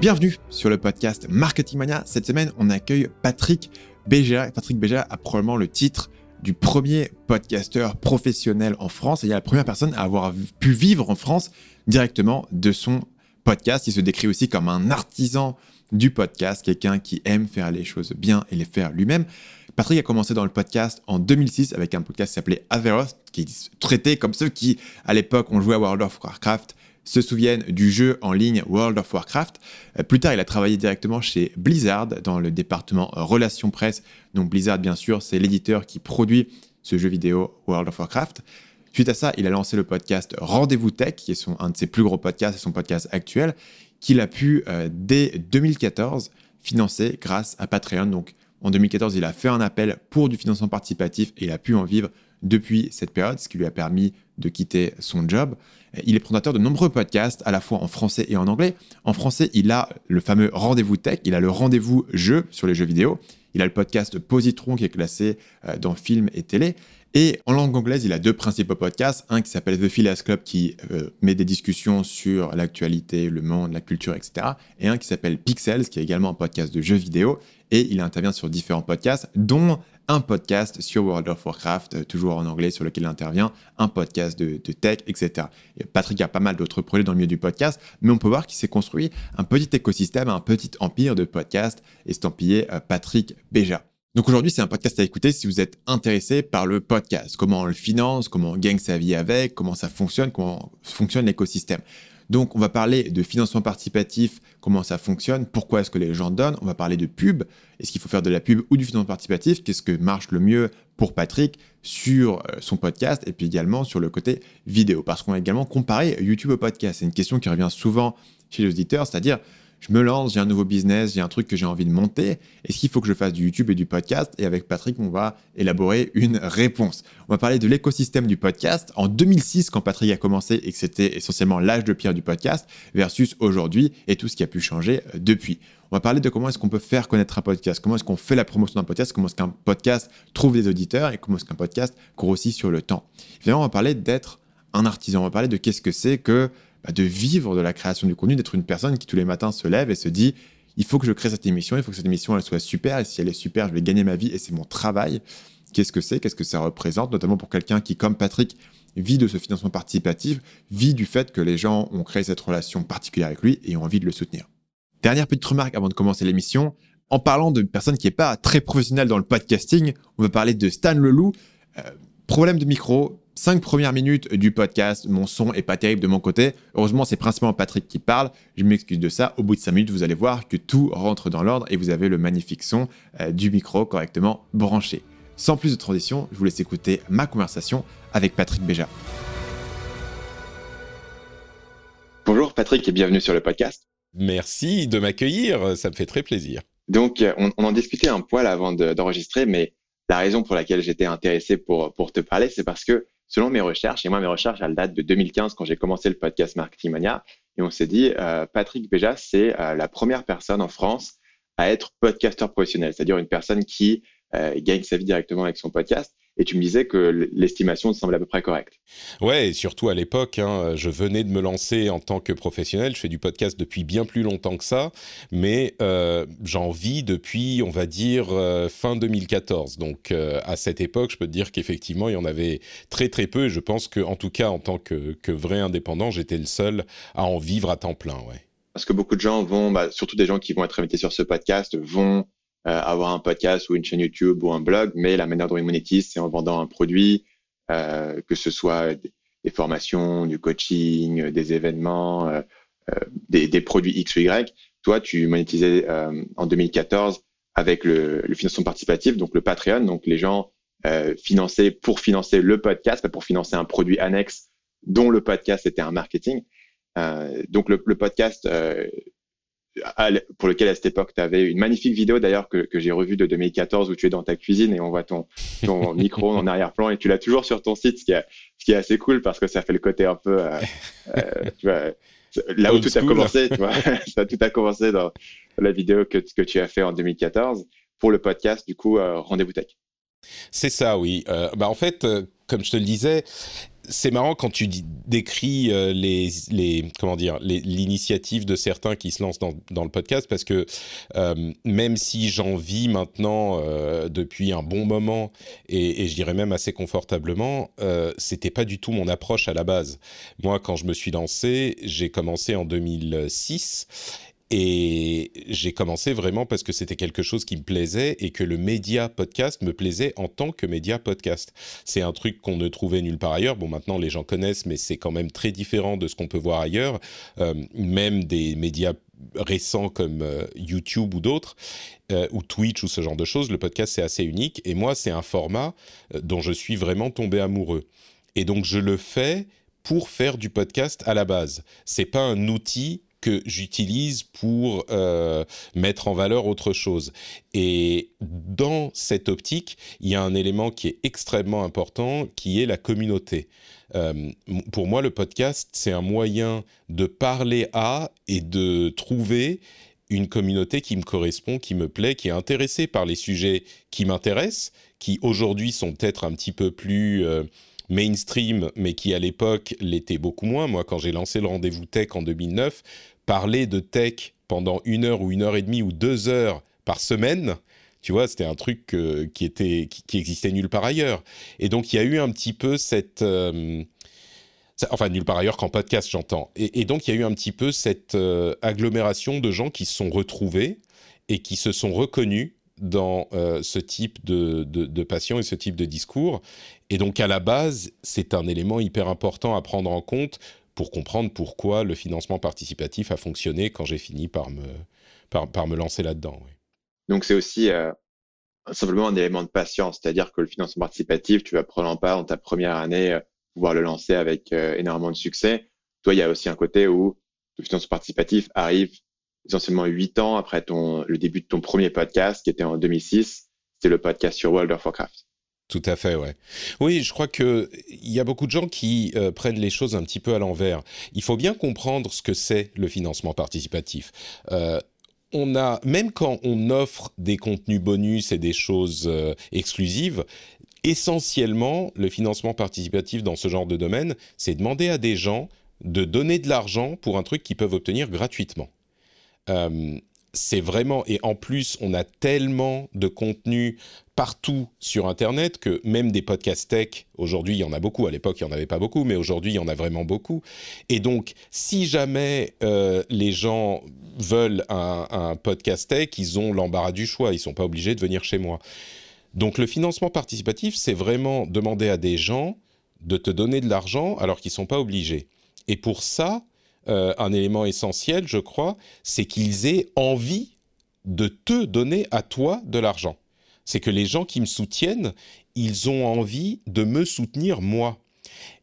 Bienvenue sur le podcast Marketing Mania. Cette semaine, on accueille Patrick Béja. Patrick Béja a probablement le titre du premier podcasteur professionnel en France et il est la première personne à avoir pu vivre en France directement de son podcast. Il se décrit aussi comme un artisan du podcast, quelqu'un qui aime faire les choses bien et les faire lui-même. Patrick a commencé dans le podcast en 2006 avec un podcast qui s'appelait Azeroth, qui traitait comme ceux qui, à l'époque, ont joué à World of Warcraft, se souviennent du jeu en ligne World of Warcraft. Euh, plus tard, il a travaillé directement chez Blizzard dans le département relations presse. Donc Blizzard, bien sûr, c'est l'éditeur qui produit ce jeu vidéo World of Warcraft. Suite à ça, il a lancé le podcast Rendez-vous Tech, qui est un de ses plus gros podcasts son podcast actuel, qu'il a pu, euh, dès 2014, financer grâce à Patreon. Donc en 2014, il a fait un appel pour du financement participatif et il a pu en vivre depuis cette période, ce qui lui a permis de quitter son job. Il est présentateur de nombreux podcasts, à la fois en français et en anglais. En français, il a le fameux Rendez-vous Tech, il a le Rendez-vous Jeu sur les jeux vidéo, il a le podcast Positron qui est classé euh, dans film et télé. Et en langue anglaise, il a deux principaux podcasts, un qui s'appelle The Phileas Club qui euh, met des discussions sur l'actualité, le monde, la culture, etc. Et un qui s'appelle Pixels qui est également un podcast de jeux vidéo. Et il intervient sur différents podcasts, dont un podcast sur World of Warcraft, euh, toujours en anglais, sur lequel il intervient, un podcast de, tech, etc. Et Patrick a pas mal d'autres projets dans le milieu du podcast, mais on peut voir qu'il s'est construit un petit écosystème, un petit empire de podcasts estampillé euh, Patrick Béja. Donc aujourd'hui, c'est un podcast à écouter si vous êtes intéressé par le podcast, comment on le finance, comment on gagne sa vie avec, comment ça fonctionne, comment fonctionne l'écosystème. Donc, on va parler de financement participatif, comment ça fonctionne, pourquoi est-ce que les gens donnent. On va parler de pub. Est-ce qu'il faut faire de la pub ou du financement participatif? Qu'est-ce que marche le mieux pour Patrick sur euh, son podcast et puis également sur le côté vidéo? Parce qu'on va également comparer YouTube au podcast. C'est une question qui revient souvent chez les auditeurs, c'est-à-dire je me lance, j'ai un nouveau business, j'ai un truc que j'ai envie de monter. Est-ce qu'il faut que je fasse du YouTube et du podcast? Et avec Patrick, on va élaborer une réponse. On va parler de l'écosystème du podcast. En 2006, quand Patrick a commencé et que c'était essentiellement l'âge de pierre du podcast, versus aujourd'hui et tout ce qui a pu changer depuis. On va parler de comment est-ce qu'on peut faire connaître un podcast, comment est-ce qu'on fait la promotion d'un podcast, comment est-ce qu'un podcast trouve des auditeurs? Et comment est-ce qu'un podcast grossit sur le temps? Évidemment, on va parler d'être un artisan, on va parler de qu'est-ce que c'est que bah, de vivre de la création du contenu, d'être une personne qui tous les matins se lève et se dit il faut que je crée cette émission, il faut que cette émission elle soit super et si elle est super, je vais gagner ma vie et c'est mon travail. Qu'est-ce que c'est? Qu'est-ce que ça représente? Notamment pour quelqu'un qui, comme Patrick, vit de ce financement participatif, vit du fait que les gens ont créé cette relation particulière avec lui et ont envie de le soutenir. Dernière petite remarque avant de commencer l'émission. En parlant d'une personne qui n'est pas très professionnelle dans le podcasting, on va parler de Stan Leloup. Euh, problème de micro, cinq premières minutes du podcast, mon son est pas terrible de mon côté. Heureusement, c'est principalement Patrick qui parle. Je m'excuse de ça. Au bout de cinq minutes, vous allez voir que tout rentre dans l'ordre et vous avez le magnifique son euh, du micro correctement branché. Sans plus de transition, je vous laisse écouter ma conversation avec Patrick Béja. Bonjour Patrick et bienvenue sur le podcast. Merci de m'accueillir, ça me fait très plaisir. Donc, euh, on, en discutait un poil avant d'enregistrer, mais la raison pour laquelle j'étais intéressé pour, pour te parler, c'est parce que selon mes recherches, et moi mes recherches elles datent de 2015 quand j'ai commencé le podcast Marketing Mania, et on s'est dit, euh, Patrick Béja, c'est euh, la première personne en France à être podcasteur professionnel, c'est-à-dire une personne qui euh, gagne sa vie directement avec son podcast. Et tu me disais que l'estimation semble à peu près correcte. Ouais, et surtout à l'époque, hein, je venais de me lancer en tant que professionnel. Je fais du podcast depuis bien plus longtemps que ça, mais euh, j'en vis depuis, on va dire, euh, fin 2014. Donc euh, à cette époque, je peux te dire qu'effectivement, il y en avait très très peu. Et je pense que, en tout cas, en tant que, que vrai indépendant, j'étais le seul à en vivre à temps plein. Ouais. Parce que beaucoup de gens vont, bah, surtout des gens qui vont être invités sur ce podcast, vont avoir un podcast ou une chaîne YouTube ou un blog, mais la manière dont ils monétisent, c'est en vendant un produit, euh, que ce soit des, formations, du coaching, des événements, euh, des, des, produits X ou Y. Toi, tu monétisais en 2014 avec le, le, financement participatif, donc le Patreon. Donc les gens euh, finançaient pour financer le podcast, pour financer un produit annexe dont le podcast était un marketing. Euh, donc le, le podcast, euh, pour lequel à cette époque tu avais une magnifique vidéo d'ailleurs que, que j'ai revue de 2014 où tu es dans ta cuisine et on voit ton, ton micro en arrière-plan et tu l'as toujours sur ton site, ce qui, est, ce qui est assez cool parce que ça fait le côté un peu, euh, euh, tu vois, là où tout a commencé, tu vois, ça, tout a commencé dans la vidéo que, que tu as fait en 2014 pour le podcast du coup euh, Rendez-vous Tech. C'est ça, oui. bah en fait comme je te le disais, c'est marrant quand tu décris euh, les, comment dire l'initiative de certains qui se lancent dans, le podcast parce que euh, même si j'en vis maintenant euh, depuis un bon moment et, je dirais même assez confortablement, c'était pas du tout mon approche à la base. Moi, quand je me suis lancé, j'ai commencé en 2006 et j'ai commencé vraiment parce que c'était quelque chose qui me plaisait et que le média podcast me plaisait en tant que média podcast. C'est un truc qu'on ne trouvait nulle part ailleurs. Bon, maintenant les gens connaissent, mais c'est quand même très différent de ce qu'on peut voir ailleurs. Euh, même des médias récents comme euh, YouTube ou d'autres, euh, ou Twitch ou ce genre de choses, le podcast c'est assez unique. Et moi, c'est un format dont je suis vraiment tombé amoureux. Et donc je le fais pour faire du podcast à la base. C'est pas un outil que j'utilise pour euh, mettre en valeur autre chose. Et dans cette optique, il y a un élément qui est extrêmement important, qui est la communauté. Euh, pour moi, le podcast, c'est un moyen de parler à et de trouver une communauté qui me correspond, qui me plaît, qui est intéressée par les sujets qui m'intéressent, qui aujourd'hui sont peut-être un petit peu plus... Euh, mainstream, mais qui à l'époque l'était beaucoup moins. Moi, quand j'ai lancé le rendez-vous tech en 2009, parler de tech pendant une heure ou une heure et demie ou deux heures par semaine, tu vois, c'était un truc qui était qui, existait nulle part ailleurs. Et donc il y a eu un petit peu cette euh, enfin nulle part ailleurs qu'en podcast j'entends. Et, donc il y a eu un petit peu cette euh, agglomération de gens qui se sont retrouvés et qui se sont reconnus dans euh, ce type de, de, passion et ce type de discours. Et donc à la base, c'est un élément hyper important à prendre en compte pour comprendre pourquoi le financement participatif a fonctionné quand j'ai fini par me, par, me lancer là-dedans. Donc c'est aussi euh, simplement un élément de patience, c'est-à-dire que le financement participatif, tu vas probablement pas dans ta première année euh, pouvoir le lancer avec énormément de succès. Toi, il y a aussi un côté où le financement participatif arrive essentiellement huit ans après le début de ton premier podcast, qui était en 2006. C'était le podcast sur World of Warcraft. Tout à fait, ouais. Oui, je crois que il y a beaucoup de gens qui euh, prennent les choses un petit peu à l'envers. Il faut bien comprendre ce que c'est le financement participatif. Euh, on a, même quand on offre des contenus bonus et des choses euh, exclusives, essentiellement, le financement participatif dans ce genre de domaine, c'est demander à des gens de donner de l'argent pour un truc qu'ils peuvent obtenir gratuitement c'est vraiment et en plus on a tellement de contenu partout sur internet que même des podcasts tech aujourd'hui il y en a beaucoup. À l'époque il y en avait pas beaucoup mais aujourd'hui il y en a vraiment beaucoup. Et donc si jamais euh, les gens veulent un, un, podcast tech ils ont l'embarras du choix. Ils sont pas obligés de venir chez moi. Donc le financement participatif c'est vraiment demander à des gens de te donner de l'argent alors qu'ils sont pas obligés. Et pour ça euh, un élément essentiel, je crois, c'est qu'ils aient envie de te donner à toi de l'argent. C'est que les gens qui me soutiennent, ils ont envie de me soutenir moi.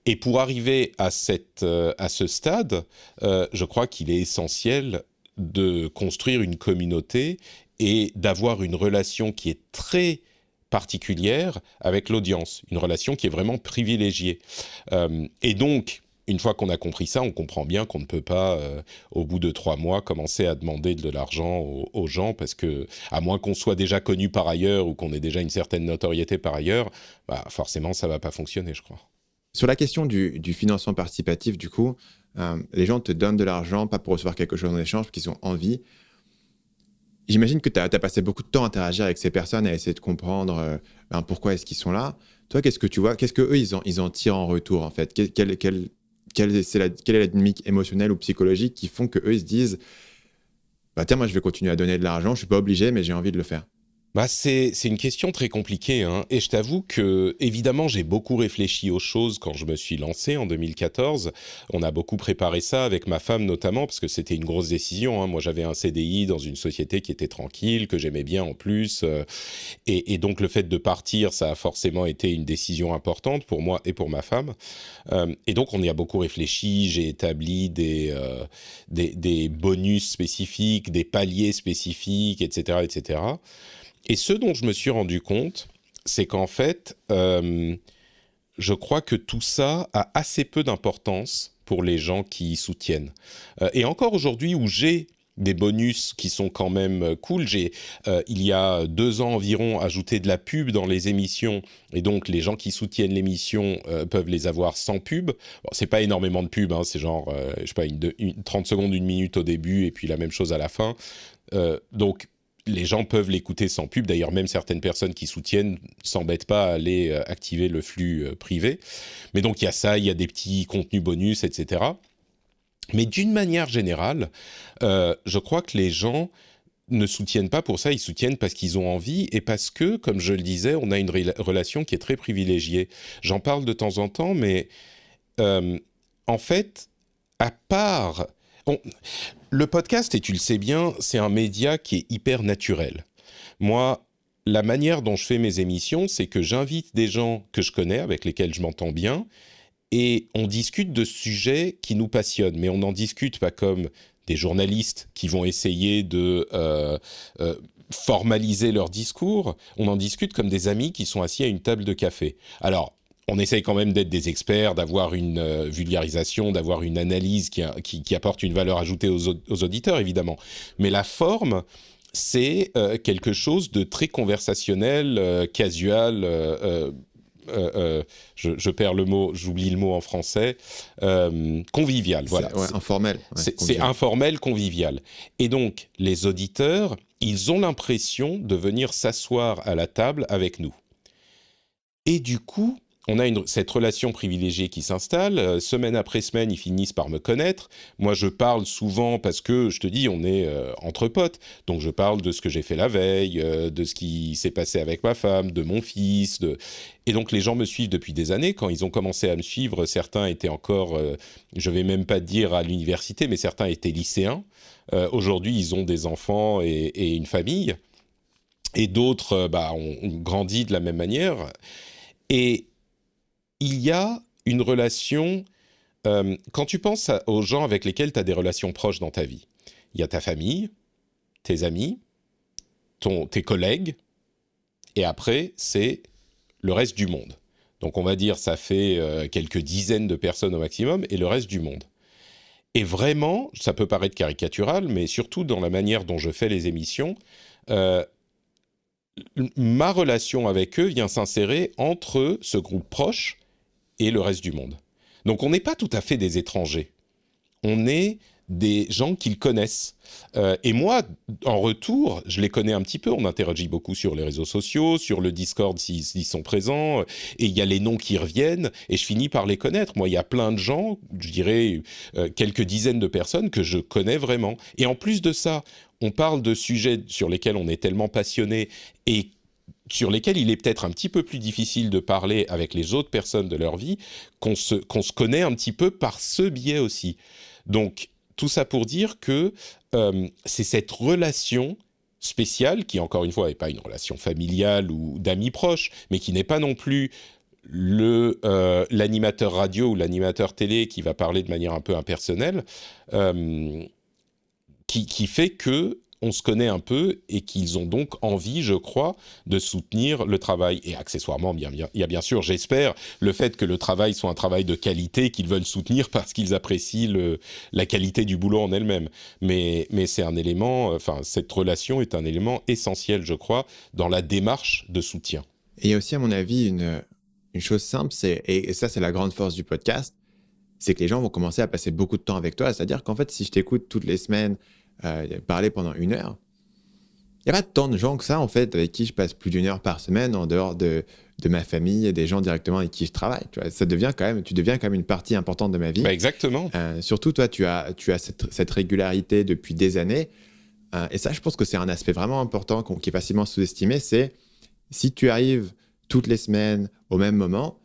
Et pour arriver à, cette, euh, à ce stade, euh, je crois qu'il est essentiel de construire une communauté et d'avoir une relation qui est très particulière avec l'audience, une relation qui est vraiment privilégiée. et donc, une fois qu'on a compris ça, on comprend bien qu'on ne peut pas, euh, au bout de trois mois, commencer à demander de l'argent aux, gens, parce que, à moins qu'on soit déjà connu par ailleurs ou qu'on ait déjà une certaine notoriété par ailleurs, bah, forcément, ça va pas fonctionner, je crois. Sur la question du, financement participatif, du coup, euh, les gens te donnent de l'argent, pas pour recevoir quelque chose en échange, parce qu'ils ont envie. J'imagine que tu as, passé beaucoup de temps à interagir avec ces personnes, à essayer de comprendre euh, ben, pourquoi est-ce qu'ils sont là. Toi, qu'est-ce que tu vois Qu'est-ce qu'eux, ils en, ils en tirent en retour, en fait? Quel, quelle, est la, dynamique émotionnelle ou psychologique qui font qu'eux, ils se disent bah, Tiens, moi, je vais continuer à donner de l'argent, je suis pas obligé, mais j'ai envie de le faire bah c'est, une question très compliquée. Hein. Et je t'avoue que, évidemment, j'ai beaucoup réfléchi aux choses quand je me suis lancé en 2014. On a beaucoup préparé ça avec ma femme notamment, parce que c'était une grosse décision. Hein. Moi, j'avais un CDI dans une société qui était tranquille, que j'aimais bien en plus. Euh, et, donc, le fait de partir, ça a forcément été une décision importante pour moi et pour ma femme. Euh, et donc, on y a beaucoup réfléchi. J'ai établi des, euh, des, bonus spécifiques, des paliers spécifiques, etc., etc. Et ce dont je me suis rendu compte, c'est qu'en fait, euh, je crois que tout ça a assez peu d'importance pour les gens qui soutiennent. Euh, et encore aujourd'hui, où j'ai des bonus qui sont quand même cool. J'ai, il y a deux ans environ, ajouté de la pub dans les émissions, et donc les gens qui soutiennent l'émission peuvent les avoir sans pub. Bon, c'est pas énormément de pub, hein, c'est genre, je sais pas, une, une, 30 secondes, une minute au début, et puis la même chose à la fin. donc les gens peuvent l'écouter sans pub. D'ailleurs, même certaines personnes qui soutiennent s'embêtent pas à aller euh, activer le flux euh, privé. Mais donc, il y a ça, il y a des petits contenus bonus, etc. Mais d'une manière générale, euh, je crois que les gens ne soutiennent pas pour ça, ils soutiennent parce qu'ils ont envie et parce que, comme je le disais, on a une relation qui est très privilégiée. J'en parle de temps en temps, mais en fait, à part le podcast, et tu le sais bien, c'est un média qui est hyper naturel. Moi, la manière dont je fais mes émissions, c'est que j'invite des gens que je connais, avec lesquels je m'entends bien, et on discute de sujets qui nous passionnent, mais on n'en discute pas comme des journalistes qui vont essayer de euh, euh, formaliser leur discours, on en discute comme des amis qui sont assis à une table de café. Alors, on essaye quand même d'être des experts, d'avoir une euh, vulgarisation, d'avoir une analyse qui, qui, apporte une valeur ajoutée aux, auditeurs, évidemment. Mais la forme, c'est euh, quelque chose de très conversationnel, euh, casual. Je, perds le mot, j'oublie le mot en français, convivial, voilà. informel. c'est informel, convivial. Et donc, les auditeurs, ils ont l'impression de venir s'asseoir à la table avec nous. Et du coup, on a cette relation privilégiée qui s'installe. Euh, semaine après semaine, ils finissent par me connaître. Moi, je parle souvent parce que, je te dis, on est euh, entre potes. Donc, je parle de ce que j'ai fait la veille, euh, de ce qui s'est passé avec ma femme, de mon fils. Et donc, les gens me suivent depuis des années. Quand ils ont commencé à me suivre, certains étaient encore, je vais même pas dire à l'université, mais certains étaient lycéens. Aujourd'hui, ils ont des enfants et, une famille. Et d'autres bah, ont, ont grandi de la même manière. Et il y a une relation, euh, quand tu penses aux gens avec lesquels tu as des relations proches dans ta vie, il y a ta famille, tes amis, ton, tes collègues, et après, c'est le reste du monde. Donc on va dire, ça fait euh, quelques dizaines de personnes au maximum, et le reste du monde. Et vraiment, ça peut paraître caricatural, mais surtout dans la manière dont je fais les émissions, euh, ma relation avec eux vient s'insérer entre ce groupe proche et le reste du monde. Donc on n'est pas tout à fait des étrangers. On est des gens qu'ils connaissent. Euh, et moi, en retour, je les connais un petit peu. On interagit beaucoup sur les réseaux sociaux, sur le Discord s'ils sont présents, et il y a les noms qui reviennent, et je finis par les connaître. Moi, il y a plein de gens, je dirais euh, quelques dizaines de personnes que je connais vraiment. Et en plus de ça, on parle de sujets sur lesquels on est tellement passionné et sur lesquels il est peut-être un petit peu plus difficile de parler avec les autres personnes de leur vie, qu'on se, se connaît un petit peu par ce biais aussi. Donc, tout ça pour dire que euh, c'est cette relation spéciale, qui encore une fois n'est pas une relation familiale ou d'amis proches, mais qui n'est pas non plus euh, l'animateur radio ou l'animateur télé qui va parler de manière un peu impersonnelle, euh, qui, qui, fait que on se connaît un peu et qu'ils ont donc envie, je crois, de soutenir le travail. Et accessoirement, bien, il y a bien sûr, j'espère, le fait que le travail soit un travail de qualité qu'ils veulent soutenir parce qu'ils apprécient la qualité du boulot en elle-même. Mais, c'est un élément, enfin, cette relation est un élément essentiel, je crois, dans la démarche de soutien. Et il y a aussi, à mon avis, une, une chose simple, c'est, et ça, c'est la grande force du podcast, c'est que les gens vont commencer à passer beaucoup de temps avec toi. C'est-à-dire qu'en fait, si je t'écoute toutes les semaines, euh, parler pendant une heure. Il n'y a pas tant de gens que ça, en fait, avec qui je passe plus d'une heure par semaine en dehors de, de ma famille et des gens directement avec qui je travaille. Tu, vois, ça devient quand même, tu deviens quand même une partie importante de ma vie. Bah, exactement. Euh, surtout, toi, tu as, tu as cette, cette régularité depuis des années. Euh, et ça, je pense que c'est un aspect vraiment important qui est facilement sous-estimé. C'est si tu arrives toutes les semaines au même moment,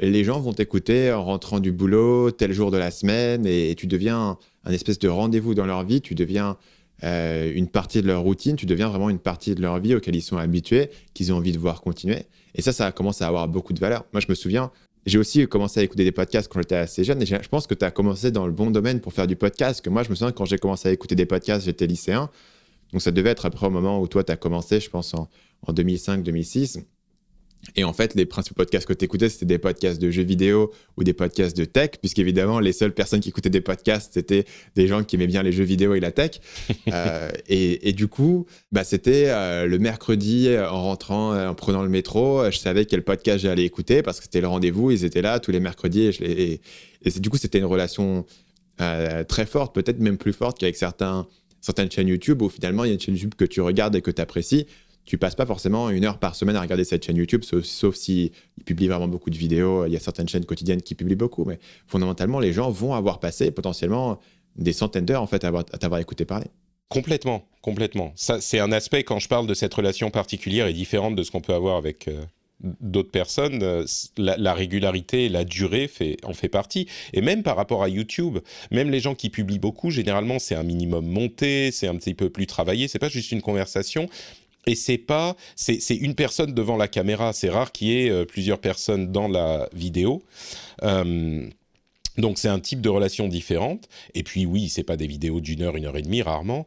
les gens vont t'écouter en rentrant du boulot tel jour de la semaine et tu deviens un espèce de rendez-vous dans leur vie, tu deviens euh, une partie de leur routine, tu deviens vraiment une partie de leur vie auquel ils sont habitués, qu'ils ont envie de voir continuer. Et ça, ça commence à avoir beaucoup de valeur. Moi, je me souviens, j'ai aussi commencé à écouter des podcasts quand j'étais assez jeune et je pense que tu as commencé dans le bon domaine pour faire du podcast. Que moi, je me souviens quand j'ai commencé à écouter des podcasts, j'étais lycéen. Donc, ça devait être après au moment où toi, tu as commencé, je pense, en, en 2005-2006. Et en fait, les principaux podcasts que tu écoutais, c'était des podcasts de jeux vidéo ou des podcasts de tech, puisqu'évidemment, les seules personnes qui écoutaient des podcasts, c'était des gens qui aimaient bien les jeux vidéo et la tech. euh, et, et, du coup, bah, c'était euh, le mercredi, en rentrant, en prenant le métro, je savais quel podcast j'allais écouter parce que c'était le rendez-vous, ils étaient là tous les mercredis. Et, je les, et, et du coup, c'était une relation euh, très forte, peut-être même plus forte qu'avec certains, certaines chaînes YouTube où finalement, il y a une chaîne YouTube que tu regardes et que tu apprécies tu passes pas forcément une heure par semaine à regarder cette chaîne YouTube, sauf, sauf s'ils publient vraiment beaucoup de vidéos. Il y a certaines chaînes quotidiennes qui publient beaucoup, mais fondamentalement, les gens vont avoir passé potentiellement des centaines d'heures en fait à, t'avoir écouté parler. Complètement, complètement. Ça, c'est un aspect quand je parle de cette relation particulière et différente de ce qu'on peut avoir avec euh, d'autres personnes. Euh, la, la, régularité, la durée fait, en fait partie. Et même par rapport à YouTube, même les gens qui publient beaucoup, généralement, c'est un minimum monté, c'est un petit peu plus travaillé. C'est pas juste une conversation et c'est pas c'est une personne devant la caméra. C'est rare qu'il y ait euh, plusieurs personnes dans la vidéo. Euh, donc c'est un type de relation différente. Et puis oui c'est pas des vidéos d'une heure une heure et demie rarement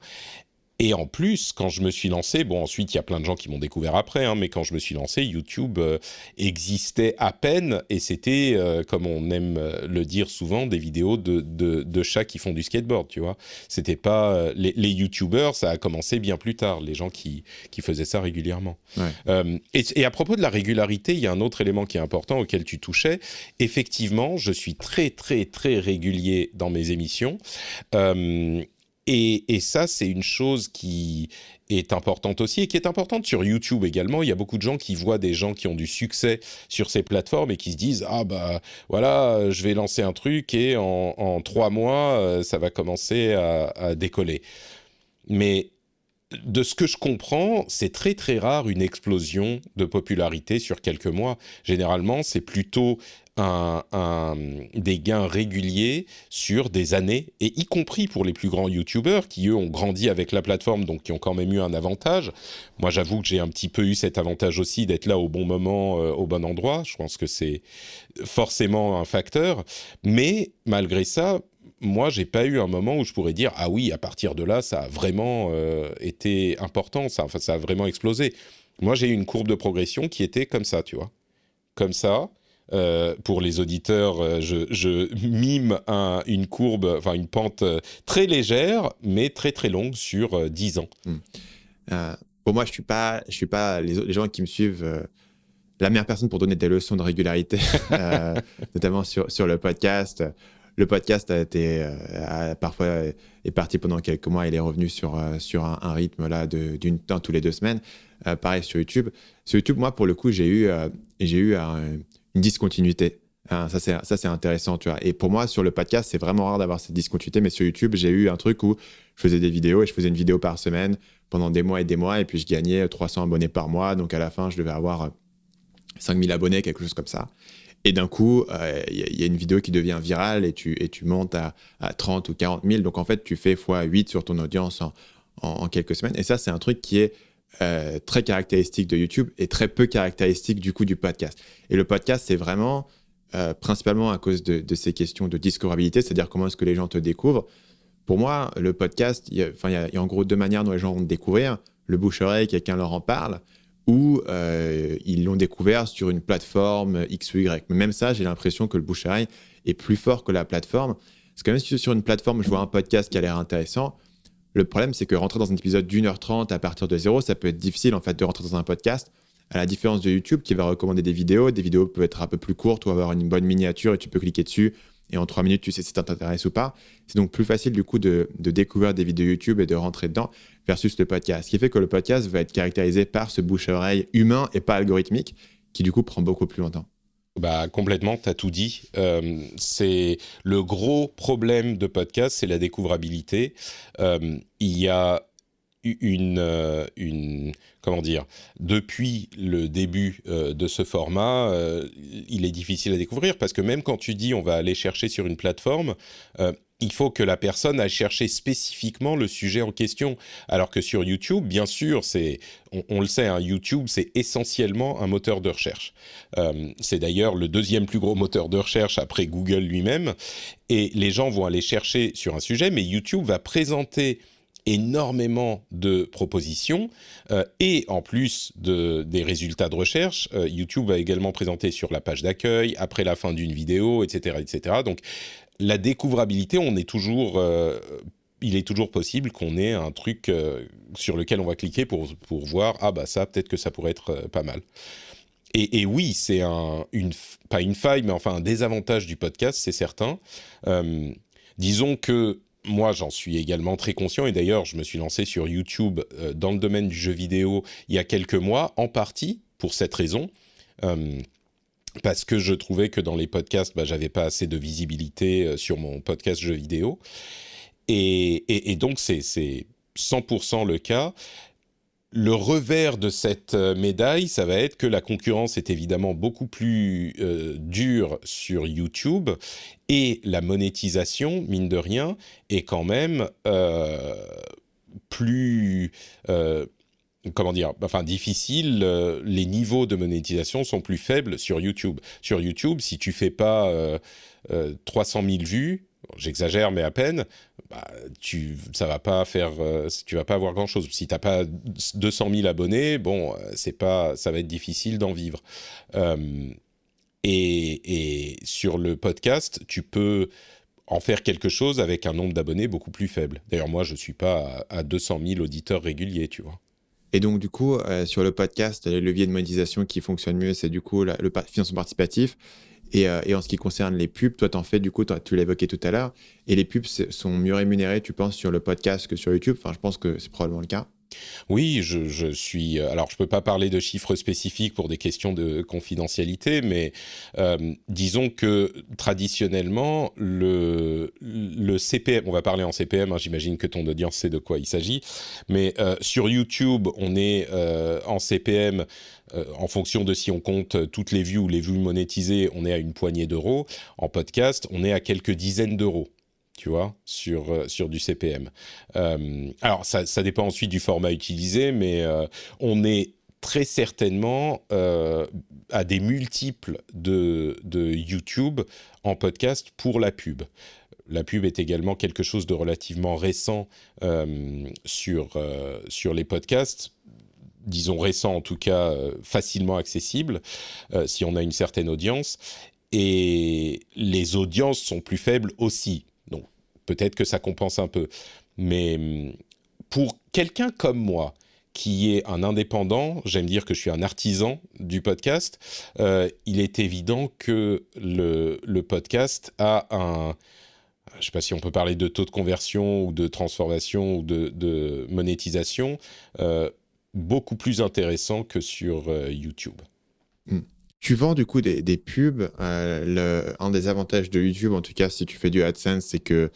et en plus, quand je me suis lancé, bon ensuite il y a plein de gens qui m'ont découvert après, hein, mais quand je me suis lancé, YouTube euh, existait à peine et c'était, euh, comme on aime euh, le dire souvent, des vidéos de, de, de, chats qui font du skateboard, tu vois. C'était pas euh, les, les, YouTubers, ça a commencé bien plus tard, les gens qui, qui faisaient ça régulièrement. Ouais. Et, et, à propos de la régularité, il y a un autre élément qui est important auquel tu touchais. Effectivement, je suis très très très régulier dans mes émissions. Et, ça, c'est une chose qui est importante aussi et qui est importante sur YouTube également. Il y a beaucoup de gens qui voient des gens qui ont du succès sur ces plateformes et qui se disent ah bah voilà, je vais lancer un truc et en, en trois mois euh, ça va commencer à, à, décoller. Mais de ce que je comprends, c'est très très rare une explosion de popularité sur quelques mois. Généralement, c'est plutôt un, un, des gains réguliers sur des années, et y compris pour les plus grands YouTubeurs qui, eux, ont grandi avec la plateforme, donc qui ont quand même eu un avantage. Moi, j'avoue que j'ai un petit peu eu cet avantage aussi d'être là au bon moment, euh, au bon endroit. Je pense que c'est forcément un facteur. Mais malgré ça, moi, j'ai pas eu un moment où je pourrais dire ah oui, à partir de là, ça a vraiment euh, été important, ça, enfin, ça a vraiment explosé. Moi, j'ai eu une courbe de progression qui était comme ça, tu vois, comme ça. Euh, pour les auditeurs, euh, je, mime un, une courbe, enfin une pente très légère, mais très très longue sur euh, 10 ans. Mmh. Pour moi, je suis pas, je suis pas les, gens qui me suivent la meilleure personne pour donner des leçons de régularité, notamment sur sur le podcast. Le podcast a été a, parfois est parti pendant quelques mois, il est revenu sur sur un, rythme là de d'une temps tous les deux semaines. pareil sur YouTube. Sur YouTube, moi pour le coup, j'ai eu eu un une discontinuité. Hein, ça, c'est, ça, c'est intéressant, tu vois. Et pour moi, sur le podcast, c'est vraiment rare d'avoir cette discontinuité, mais sur YouTube, j'ai eu un truc où je faisais des vidéos et je faisais une vidéo par semaine pendant des mois et des mois, et puis je gagnais 300 abonnés par mois. Donc à la fin, je devais avoir 5000 abonnés, quelque chose comme ça. Et d'un coup, il euh, y, a une vidéo qui devient virale et tu, montes à, à 30 ou 40 000. Donc en fait, tu fais x8 sur ton audience en, quelques semaines. Et ça, c'est un truc qui est euh, très caractéristique de YouTube et très peu caractéristique du coup du podcast. Et le podcast, c'est vraiment euh, principalement à cause de, ces questions de discoverabilité, c'est-à-dire comment est-ce que les gens te découvrent. Pour moi, le podcast, il y, a en gros deux manières dont les gens vont te découvrir. Le bouche-oreille, quelqu'un leur en parle, ou euh, ils l'ont découvert sur une plateforme X ou Y. Mais même ça, j'ai l'impression que le bouche-oreille est plus fort que la plateforme. Parce que même si sur une plateforme, je vois un podcast qui a l'air intéressant, le problème, c'est que rentrer dans un épisode d'une heure trente à partir de zéro, ça peut être difficile en fait de rentrer dans un podcast. À la différence de YouTube qui va recommander des vidéos, des vidéos peuvent être un peu plus courtes ou avoir une bonne miniature et tu peux cliquer dessus et en trois minutes tu sais si ça t'intéresse ou pas. C'est donc plus facile du coup de, découvrir des vidéos YouTube et de rentrer dedans versus le podcast. Ce qui fait que le podcast va être caractérisé par ce bouche-oreille humain et pas algorithmique qui du coup prend beaucoup plus longtemps. Bah complètement, tu as tout dit. Euh, c'est le gros problème de podcast, c'est la découvrabilité. Euh, il y a une, euh, une comment dire depuis le début euh, de ce format euh, il est difficile à découvrir parce que même quand tu dis on va aller chercher sur une plateforme il faut que la personne aille chercher spécifiquement le sujet en question. Alors que sur YouTube, bien sûr, c'est, on, le sait, hein, YouTube, c'est essentiellement un moteur de recherche. C'est d'ailleurs le deuxième plus gros moteur de recherche après Google lui-même. Et les gens vont aller chercher sur un sujet, mais YouTube va présenter énormément de propositions euh, et en plus de, des résultats de recherche, euh, YouTube va également présenter sur la page d'accueil, après la fin d'une vidéo, etc., etc. Donc la découvrabilité, on est toujours, euh, il est toujours possible qu'on ait un truc sur lequel on va cliquer pour, pour voir ah bah ça peut-être que ça pourrait être pas mal. Et, oui, c'est un, une, pas une faille, mais enfin un désavantage du podcast, c'est certain. disons que moi, j'en suis également très conscient. Et d'ailleurs, je me suis lancé sur YouTube euh, dans le domaine du jeu vidéo il y a quelques mois, en partie pour cette raison. Euh, parce que je trouvais que dans les podcasts, bah, j'avais pas assez de visibilité euh, sur mon podcast jeu vidéo. Et, et donc, c'est 100% le cas. Le revers de cette euh, médaille, ça va être que la concurrence est évidemment beaucoup plus euh, dure sur YouTube et la monétisation, mine de rien, est quand même euh, plus difficile, les niveaux de monétisation sont plus faibles sur YouTube. Sur YouTube, si tu fais pas 300 000 vues, j'exagère mais à peine, bah, tu ça va pas faire, euh, tu vas pas avoir grand chose. Si t'as pas 200 000 abonnés, bon, euh, c'est pas, ça va être difficile d'en vivre. Euh, et, sur le podcast, tu peux en faire quelque chose avec un nombre d'abonnés beaucoup plus faible. D'ailleurs, moi, je suis pas à, 200 000 auditeurs réguliers, tu vois. Et donc, du coup, sur le podcast, les leviers de monétisation qui fonctionnent mieux, c'est du coup le financement participatif. Euh, et, en ce qui concerne les pubs, toi, en fais du coup, tu évoqué tout à l'heure, et les pubs sont mieux rémunérées, tu penses, sur le podcast que sur YouTube? Enfin, je pense que c'est probablement le cas. Oui, je, suis. Euh, alors, je ne peux pas parler de chiffres spécifiques pour des questions de confidentialité, mais euh, disons que traditionnellement, le, CPM, on va parler en CPM, hein, j'imagine que ton audience sait de quoi il s'agit, mais euh, sur YouTube, on est en CPM. en fonction de si on compte toutes les vues ou les vues monétisées, on est à une poignée d'euros. En podcast, on est à quelques dizaines d'euros tu vois, sur, euh, sur du CPM. Euh, alors, ça, dépend ensuite du format utilisé, mais euh, on est très certainement à des multiples de, de YouTube en podcast pour la pub. La pub est également quelque chose de relativement récent sur, sur les podcasts disons récent en tout cas, facilement accessible, si on a une certaine audience. Et les audiences sont plus faibles aussi peut-être que ça compense un peu. Mais hum, pour quelqu'un comme moi, qui est un indépendant, j'aime dire que je suis un artisan du podcast, euh, il est évident que le, podcast a un... Je ne sais pas si on peut parler de taux de conversion ou de transformation ou de, monétisation, euh, beaucoup plus intéressant que sur euh, YouTube. Hmm. Tu vends du coup des, pubs. un des avantages de YouTube, en tout cas si tu fais du AdSense, c'est que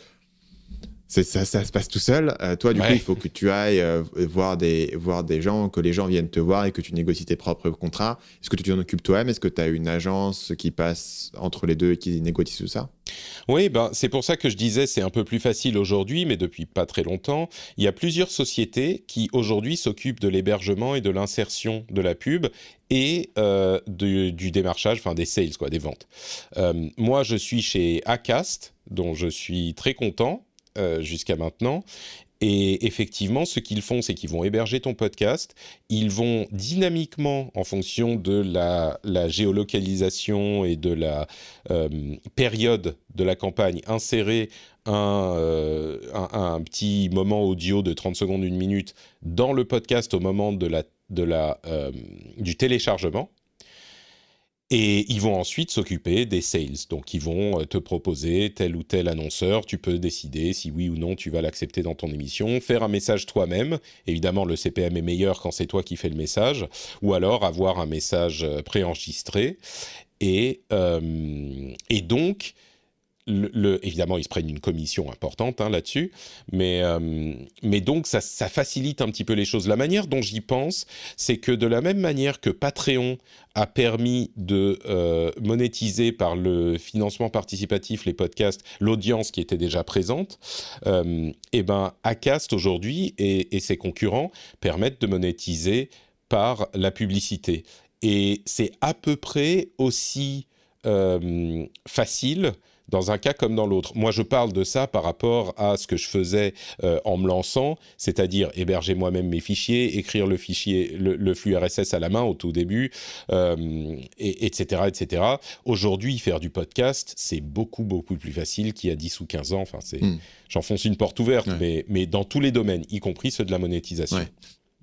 ça, ça, se passe tout seul. Euh, toi, du coup, il faut que tu ailles euh, voir, des, voir des gens, que les gens viennent te voir et que tu négocies tes propres contrats. Est-ce que tu t'en occupes toi-même? Est-ce que tu as une agence qui passe entre les deux et qui négocie tout ça? Oui, ben, c'est pour ça que je disais c'est un peu plus facile aujourd'hui, mais depuis pas très longtemps. Il y a plusieurs sociétés qui aujourd'hui s'occupent de l'hébergement et de l'insertion de la pub et euh, du, du, démarchage, enfin des sales, quoi, des ventes. moi, je suis chez Acast, dont je suis très content euh, jusqu'à maintenant. Et effectivement, ce qu'ils font, c'est qu'ils vont héberger ton podcast. Ils vont dynamiquement, en fonction de la, géolocalisation et de la euh, période de la campagne, insérer euh, un, un, petit moment audio de 30 secondes, une minute dans le podcast au moment de la, du téléchargement. Et ils vont ensuite s'occuper des sales. Donc, ils vont euh, te proposer tel ou tel annonceur. Tu peux décider si oui ou non tu vas l'accepter dans ton émission. Faire un message toi-même. Évidemment, le CPM est meilleur quand c'est toi qui fais le message. Ou alors avoir un message euh, préenregistré. Et, euh, et donc, évidemment, ils se prennent une commission importante hein, là-dessus, mais, euh, donc ça, facilite un petit peu les choses. La manière dont j'y pense, c'est que de la même manière que Patreon a permis de euh, monétiser par le financement participatif les podcasts, l'audience qui était déjà présente, euh, et eh ben Acast aujourd'hui et, et ses concurrents permettent de monétiser par la publicité. Et c'est à peu près aussi facile dans un cas comme dans l'autre. Moi, je parle de ça par rapport à ce que je faisais euh, en me lançant, c'est-à-dire héberger moi-même mes fichiers, écrire le fichier, le, flux RSS à la main au tout début, euh, et, etc., etc. Aujourd'hui, faire du podcast, c'est beaucoup, beaucoup plus facile qu'il y a 10 ou 15 ans. Enfin, c'est, hmm. j'enfonce une porte ouverte, mais, mais dans tous les domaines, y compris ceux de la monétisation.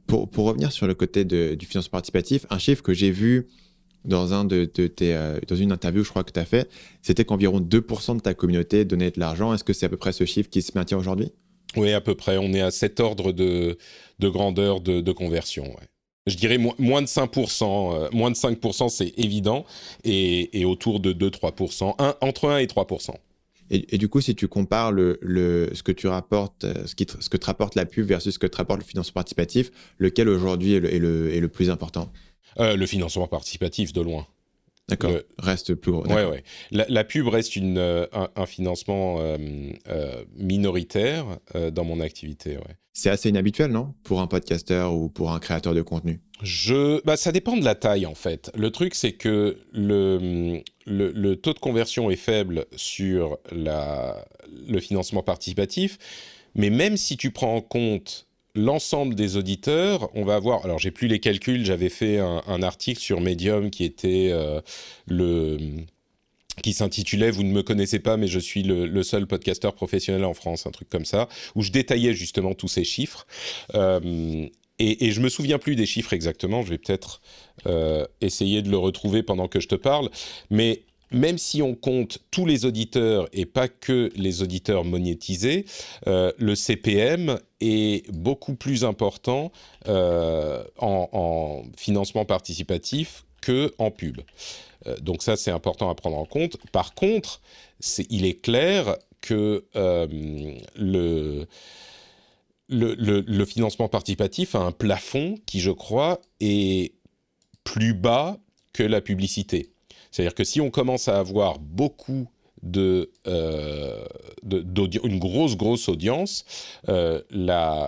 Pour, pour, revenir sur le côté de, du financement participatif, un chiffre que j'ai vu dans, un de, tes, euh, dans une interview, je crois que tu as fait, c'était qu'environ 2% de ta communauté donnait de l'argent. Est-ce que c'est à peu près ce chiffre qui se maintient aujourd'hui? Oui, à peu près. On est à cet ordre de, de grandeur de, de conversion. Ouais. Je dirais moins de 5%. Euh, moins de 5%, c'est évident. Et, et, autour de 2-3%. entre 1 et 3%. Et, du coup, si tu compares le, le, ce que tu rapportes, euh, ce, qui ce que te rapporte la pub versus ce que te rapporte le financement participatif, lequel aujourd'hui est le, est, le, est le plus important? Euh, le financement participatif, de loin. D'accord. Reste plus gros. Ouais, ouais. La, pub reste une, euh, un, financement euh, minoritaire dans mon activité. Ouais. C'est assez inhabituel, non? Pour un podcasteur ou pour un créateur de contenu? Je, bah, ça dépend de la taille en fait. Le truc, c'est que le, le, le, taux de conversion est faible sur la, le financement participatif, mais même si tu prends en compte l'ensemble des auditeurs, on va avoir, alors j'ai plus les calculs, j'avais fait un, article sur Medium qui était euh, le qui s'intitulait Vous ne me connaissez pas, mais je suis le, seul podcasteur professionnel en France, un truc comme ça, où je détaillais justement tous ces chiffres. Euh, et, et, je me souviens plus des chiffres exactement. Je vais peut-être euh, essayer de le retrouver pendant que je te parle. Mais même si on compte tous les auditeurs et pas que les auditeurs monétisés, euh, le CPM est beaucoup plus important euh, en, financement participatif que en pub. Euh, donc ça, c'est important à prendre en compte. Par contre, il est clair que le, le financement participatif a un plafond qui, je crois, est plus bas que la publicité. C'est-à-dire que si on commence à avoir beaucoup de, euh, une grosse grosse audience euh,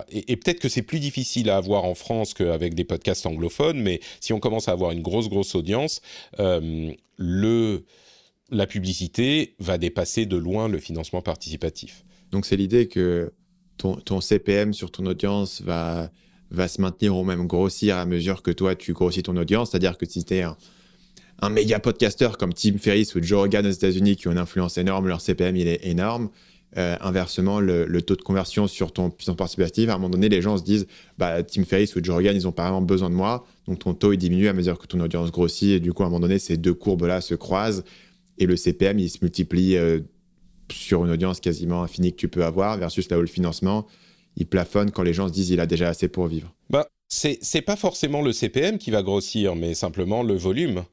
et, peut-être que c'est plus difficile à avoir en France qu'avec des podcasts anglophones mais si on commence à avoir une grosse grosse audience euh, le la publicité va dépasser de loin le financement participatif. Donc c'est l'idée que ton, ton, CPM sur ton audience va va se maintenir ou même grossir à mesure que toi tu grossis ton audience. C'est-à-dire que si tu un un méga podcasteur comme Tim Ferriss ou Joe Rogan aux États-Unis qui ont une influence énorme, leur CPM il est énorme. Euh, inversement, le, taux de conversion sur ton puissance participative, à un moment donné, les gens se disent bah, Tim Ferriss ou Joe Rogan, ils ont pas vraiment besoin de moi. Donc ton taux il diminue à mesure que ton audience grossit. Et du coup, à un moment donné, ces deux courbes-là se croisent et le CPM il se multiplie euh, sur une audience quasiment infinie que tu peux avoir, versus là où le financement il plafonne quand les gens se disent il a déjà assez pour vivre. Bah, c'est pas forcément le CPM qui va grossir, mais simplement le volume.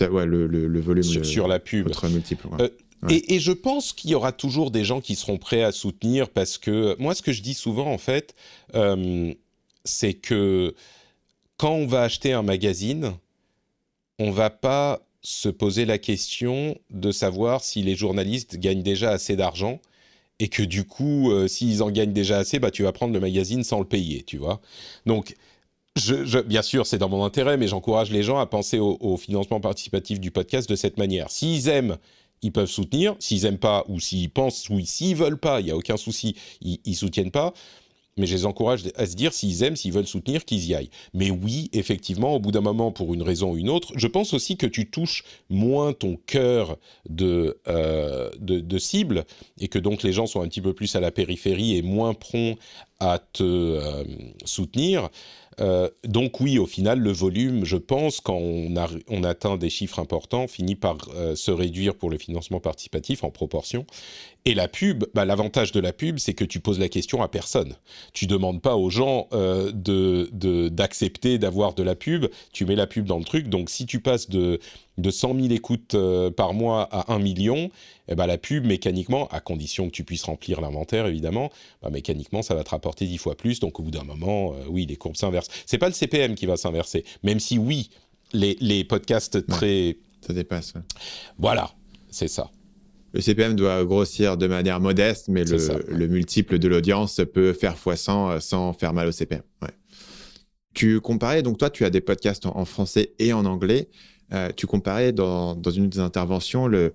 Ouais, le, le, volume sur, la pub. multiple. Euh, et, je pense qu'il y aura toujours des gens qui seront prêts à soutenir parce que moi, ce que je dis souvent, en fait, euh, c'est que quand on va acheter un magazine, on va pas se poser la question de savoir si les journalistes gagnent déjà assez d'argent et que du coup, euh, s'ils en gagnent déjà assez, bah, tu vas prendre le magazine sans le payer, tu vois. Donc, bien sûr, c'est dans mon intérêt, mais j'encourage les gens à penser au, financement participatif du podcast de cette manière. S'ils aiment, ils peuvent soutenir. S'ils aiment pas, ou s'ils pensent, ou s'ils veulent pas, il y a aucun souci, ils, ils soutiennent pas mais je les encourage à se dire s'ils aiment, s'ils veulent soutenir, qu'ils y aillent. Mais oui, effectivement, au bout d'un moment, pour une raison ou une autre, je pense aussi que tu touches moins ton cœur de, euh, de, cible et que donc les gens sont un petit peu plus à la périphérie et moins prompts à te euh, soutenir. Euh, donc oui, au final, le volume, je pense, quand on, atteint des chiffres importants, finit par se réduire pour le financement participatif en proportion. Et la pub, bah, l'avantage de la pub, c'est que tu poses la question à personne. Tu demandes pas aux gens euh, de d'accepter d'avoir de la pub. Tu mets la pub dans le truc. Donc si tu passes de de 100 000 écoutes euh, par mois à 1 million, eh ben, la pub, mécaniquement, à condition que tu puisses remplir l'inventaire, évidemment, bah, mécaniquement, ça va te rapporter 10 fois plus. Donc, au bout d'un moment, euh, oui, les courbes s'inversent. C'est pas le CPM qui va s'inverser, même si, oui, les, les podcasts très... ça dépasse. Voilà, c'est ça le CPM doit grossir de manière modeste, mais le, multiple de l'audience peut faire x100 euh, sans faire mal au CPM. Tu comparais, donc toi, tu as des podcasts en, français et en anglais. Euh, tu comparais dans, une des interventions le,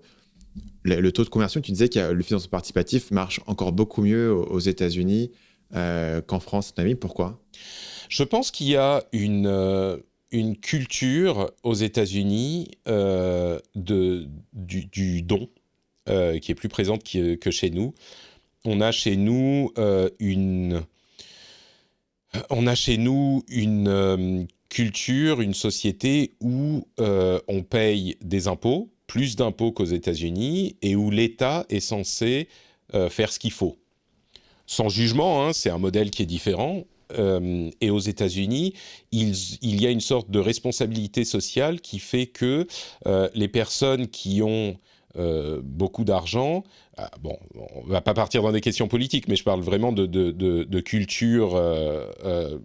le, taux de conversion, tu disais que le financement participatif marche encore beaucoup mieux aux, États-Unis qu'en France. Ami, pourquoi? Je pense qu'il y a une, une culture aux États-Unis de du, du, don qui est plus présente que chez nous. On a chez nous une on a chez nous une culture, une société où euh, on paye des impôts, plus d'impôts qu'aux États-Unis, et où l'État est censé euh, faire ce qu'il faut. Sans jugement, hein, c'est un modèle qui est différent. Euh, et aux États-Unis, il, y a une sorte de responsabilité sociale qui fait que les personnes qui ont beaucoup d'argent ah, bon, on va pas partir dans des questions politiques, mais je parle vraiment de, culture, euh, euh,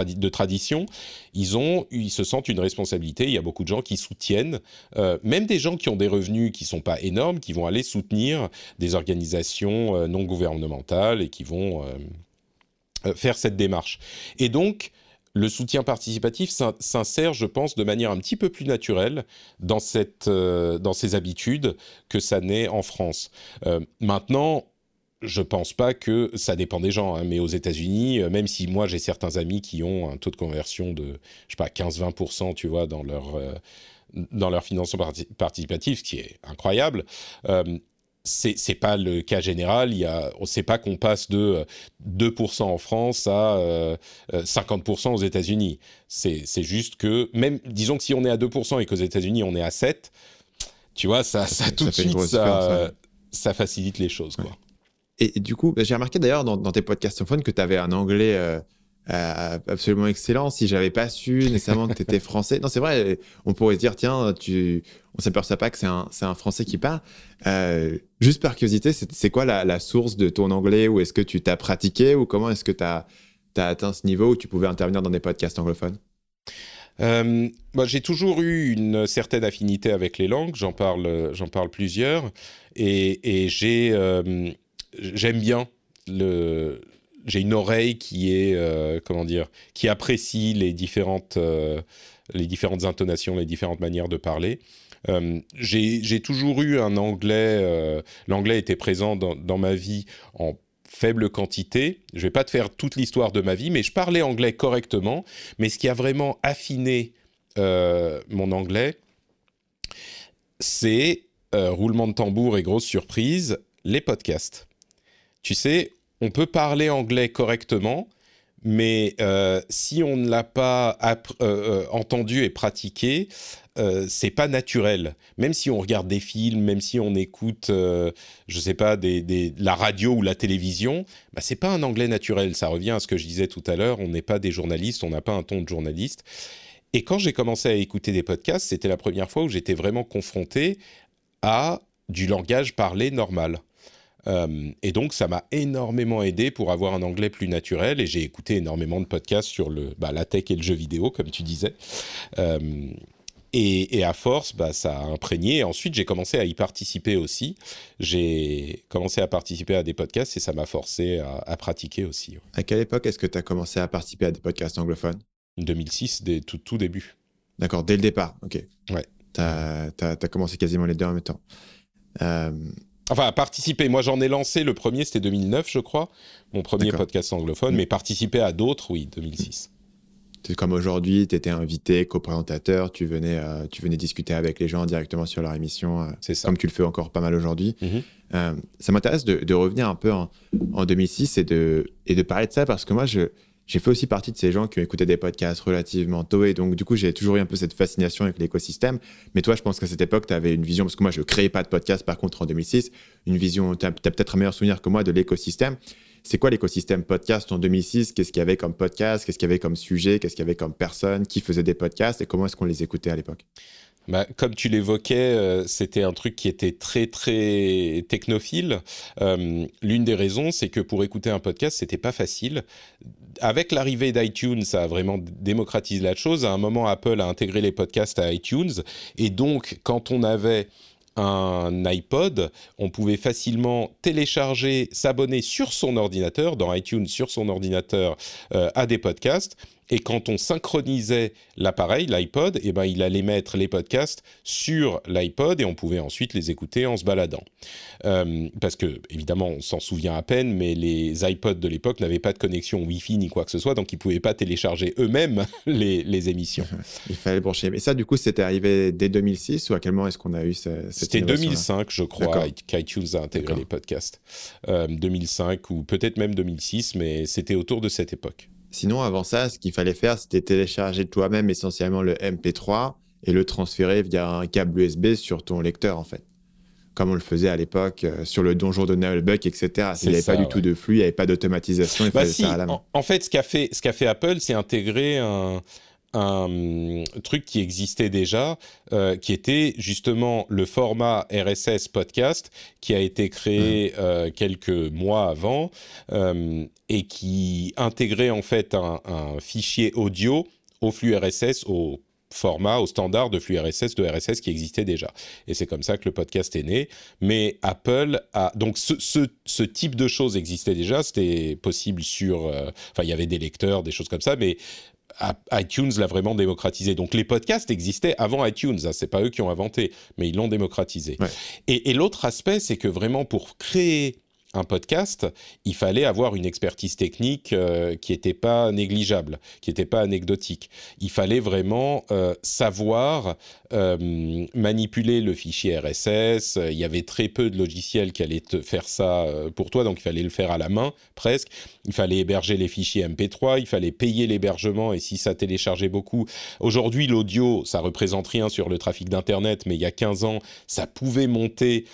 de tradition. Ils, ont, ils se sentent une responsabilité. Il y a beaucoup de gens qui soutiennent, euh, même des gens qui ont des revenus qui sont pas énormes, qui vont aller soutenir des organisations non gouvernementales et qui vont faire cette démarche. Et donc, le soutien participatif s'insère, je pense, de manière un petit peu plus naturelle dans, euh, ces habitudes que ça n'est en France. Euh, maintenant, je pense pas que ça dépend des gens, hein, mais aux États-Unis, euh, même si moi j'ai certains amis qui ont un taux de conversion de, je sais pas, 15-20%, tu vois, dans leur, dans leur financement participatif, ce qui est incroyable, c'est n'est pas le cas général. Il y a, on ne sait pas qu'on passe de 2% euh, en France à 50% euh, euh, aux États-Unis. C'est juste que, même, disons que si on est à 2% et qu'aux États-Unis on est à 7%, tu vois, ça, ça, tout de suite, ça, ça, facilite les choses. Quoi. Et, du coup, j'ai remarqué d'ailleurs dans, tes podcasts que tu avais un anglais euh, absolument excellent. Si j'avais pas su nécessairement que tu étais français, non, c'est vrai, on pourrait se dire, tiens, tu, on s'aperçoit pas que c'est un, français qui parle. Euh, juste par curiosité, c'est quoi la, source de ton anglais? Ou est-ce que tu t'as pratiqué? Ou comment est-ce que tu as, atteint ce niveau où tu pouvais intervenir dans des podcasts anglophones? Euh, bah, j'ai toujours eu une certaine affinité avec les langues, j'en parle, j'en parle plusieurs, et, euh, j'aime bien le, j'ai une oreille qui est euh, comment dire, qui apprécie les différentes euh, les différentes intonations, les différentes manières de parler. Euh, j'ai toujours eu un anglais, l'anglais était présent dans, dans, ma vie en faible quantité. Je vais pas te faire toute l'histoire de ma vie, mais je parlais anglais correctement. Mais ce qui a vraiment affiné mon anglais, c'est roulement de tambour et grosse surprise, les podcasts. Tu sais, on peut parler anglais correctement, mais euh, si on ne l'a pas euh, euh, entendu et pratiqué, c'est pas naturel. Même si on regarde des films, même si on écoute, je sais pas, la radio ou la télévision, bah, c'est pas un anglais naturel. Ça revient à ce que je disais tout à l'heure. On n'est pas des journalistes, on n'a pas un ton de journaliste. Et quand j'ai commencé à écouter des podcasts, c'était la première fois où j'étais vraiment confronté à du langage parlé normal. Euh, et donc, ça m'a énormément aidé pour avoir un anglais plus naturel. Et j'ai écouté énormément de podcasts sur le, bah, la tech et le jeu vidéo, comme tu disais. Euh, et, à force, bah, ça a imprégné. ensuite, j'ai commencé à y participer aussi. J'ai commencé à participer à des podcasts et ça m'a forcé à, pratiquer aussi. À quelle époque est-ce que tu as commencé à participer à des podcasts anglophones? 2006, dès tout, tout début. D'accord, dès le départ, ok. Ouais. Tu as, as, commencé quasiment les deux en même temps. Euh, Enfin, participer. Moi, j'en ai lancé le premier, c'était 2009, je crois, mon premier podcast anglophone, mm. mais participer à d'autres, oui, 2006. C'est comme aujourd'hui, tu étais invité, co-présentateur, tu venais, euh, tu venais discuter avec les gens directement sur leur émission, euh, ça. comme tu le fais encore pas mal aujourd'hui. Mm-hmm. Euh, ça m'intéresse de, de, revenir un peu en, en 2006 et de, et de parler de ça parce que moi, je, j'ai fait aussi partie de ces gens qui ont écouté des podcasts relativement tôt et donc du coup j'ai toujours eu un peu cette fascination avec l'écosystème. Mais toi, je pense qu'à cette époque, tu avais une vision, parce que moi je ne créais pas de podcast par contre en 2006, une vision, tu as, peut-être un meilleur souvenir que moi de l'écosystème. C'est quoi l'écosystème podcast en 2006 Qu'est-ce qu'il y avait comme podcast? Qu'est-ce qu'il y avait comme sujet? Qu'est-ce qu'il y avait comme personne? Qui faisait des podcasts? Et comment est-ce qu'on les écoutait à l'époque? Bah, comme tu l'évoquais, euh, c'était un truc qui était très très technophile. Euh, l'une des raisons, c'est que pour écouter un podcast, c'était pas facile. Avec l'arrivée d'iTunes, ça a vraiment démocratisé la chose. À un moment, Apple a intégré les podcasts à iTunes, et donc quand on avait un iPod, on pouvait facilement télécharger, s'abonner sur son ordinateur, dans iTunes sur son ordinateur, euh, à des podcasts. Et quand on synchronisait l'appareil, l'iPod, eh ben, il allait mettre les podcasts sur l'iPod et on pouvait ensuite les écouter en se baladant. Euh, parce que, évidemment, on s'en souvient à peine, mais les iPods de l'époque n'avaient pas de connexion Wi-Fi ni quoi que ce soit, donc ils ne pouvaient pas télécharger eux-mêmes les, émissions. il fallait brancher. Mais ça, du coup, c'était arrivé dès 2006 ou à quel moment est-ce qu'on a eu cette C'était 2005, je crois, qu'iTunes a intégré les podcasts. 2005 euh, ou peut-être même 2006, mais c'était autour de cette époque. Sinon, avant ça, ce qu'il fallait faire, c'était télécharger toi-même essentiellement le MP3 et le transférer via un câble USB sur ton lecteur, en fait. Comme on le faisait à l'époque euh, sur le donjon de Nullbuck, etc. Il n'y avait pas du tout de flux, il n'y avait pas d'automatisation, il bah fallait à la main. En, fait, ce qu'a fait, ce qu'a fait Apple, c'est intégrer un, un truc qui existait déjà, euh, qui était justement le format RSS podcast, qui a été créé mmh. euh, quelques mois avant euh, et qui intégrait en fait un, fichier audio au flux RSS, au format, au standard de flux RSS de RSS qui existait déjà. Et c'est comme ça que le podcast est né. Mais Apple a donc ce, ce type de choses existait déjà. C'était possible sur, enfin il y avait des lecteurs, des choses comme ça, mais iTunes l'a vraiment démocratisé. Donc les podcasts existaient avant iTunes, Ce hein, c'est pas eux qui ont inventé, mais ils l'ont démocratisé. Et, et l'autre aspect, c'est que vraiment pour créer un podcast, il fallait avoir une expertise technique euh, qui n'était pas négligeable, qui n'était pas anecdotique. Il fallait vraiment euh, savoir euh, manipuler le fichier RSS. Il y avait très peu de logiciels qui allaient te faire ça pour toi, donc il fallait le faire à la main presque. Il fallait héberger les fichiers MP3, il fallait payer l'hébergement et si ça téléchargeait beaucoup. Aujourd'hui, l'audio, ça représente rien sur le trafic d'Internet, mais il y a 15 ans, ça pouvait monter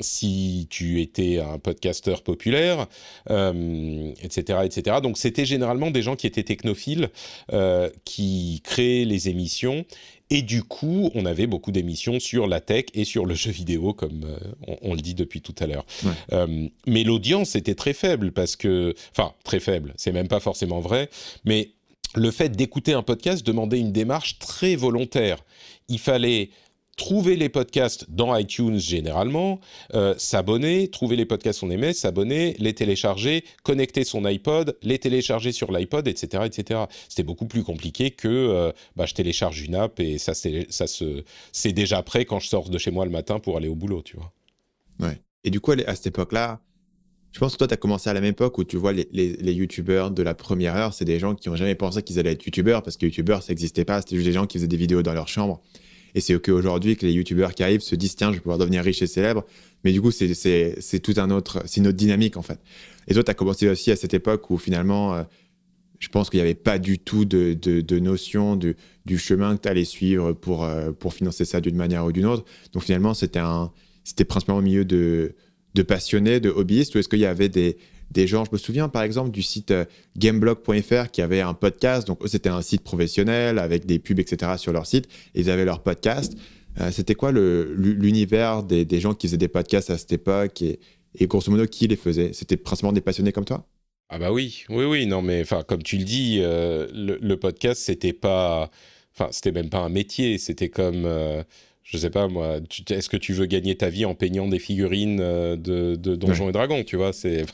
si tu étais un podcasteurs populaires, euh, etc., etc. Donc c'était généralement des gens qui étaient technophiles, euh, qui créaient les émissions. Et du coup, on avait beaucoup d'émissions sur la tech et sur le jeu vidéo, comme euh, on, le dit depuis tout à l'heure. mais l'audience était très faible parce que, enfin, très faible, c'est même pas forcément vrai, mais le fait d'écouter un podcast demandait une démarche très volontaire. Il fallait trouver les podcasts dans iTunes généralement, euh, s'abonner, trouver les podcasts qu'on aimait, s'abonner, les télécharger, connecter son iPod, les télécharger sur l'iPod, etc., etc. C'était beaucoup plus compliqué que euh, bah, je télécharge une app et ça, c'est déjà prêt quand je sors de chez moi le matin pour aller au boulot, tu vois. Ouais. Et du coup, à cette époque-là, je pense que toi, tu as commencé à la même époque où tu vois les, les, les youtubeurs de la première heure, c'est des gens qui n'ont jamais pensé qu'ils allaient être youtubeurs parce que youtubeurs, ça n'existait pas, c'était juste des gens qui faisaient des vidéos dans leur chambre. Et c'est qu'aujourd'hui que les youtubeurs qui arrivent se disent tiens, je vais pouvoir devenir riche et célèbre. Mais du coup, c'est tout un autre, c'est une autre dynamique en fait. Et toi, tu as commencé aussi à cette époque où finalement, euh, je pense qu'il n'y avait pas du tout de, de, notion du chemin que tu allais suivre pour, euh, pour financer ça d'une manière ou d'une autre. Donc finalement, c'était principalement au milieu de, de passionnés, de hobbyistes, ou est-ce qu'il y avait des, des gens. Je me souviens par exemple du site euh, gameblog.fr qui avait un podcast. Donc, c'était un site professionnel avec des pubs, etc. sur leur site. ils avaient leur podcast. Euh, c'était quoi l'univers des, gens qui faisaient des podcasts à cette époque et, et grosso modo, qui les faisait? C'était principalement des passionnés comme toi? Ah, bah oui, oui, oui. Non, mais comme tu le dis, euh, le, podcast, c'était pas. Enfin, c'était même pas un métier. C'était comme je sais pas moi, est-ce que tu veux gagner ta vie en peignant des figurines euh, de, Donjons et Dragons, tu vois? C'est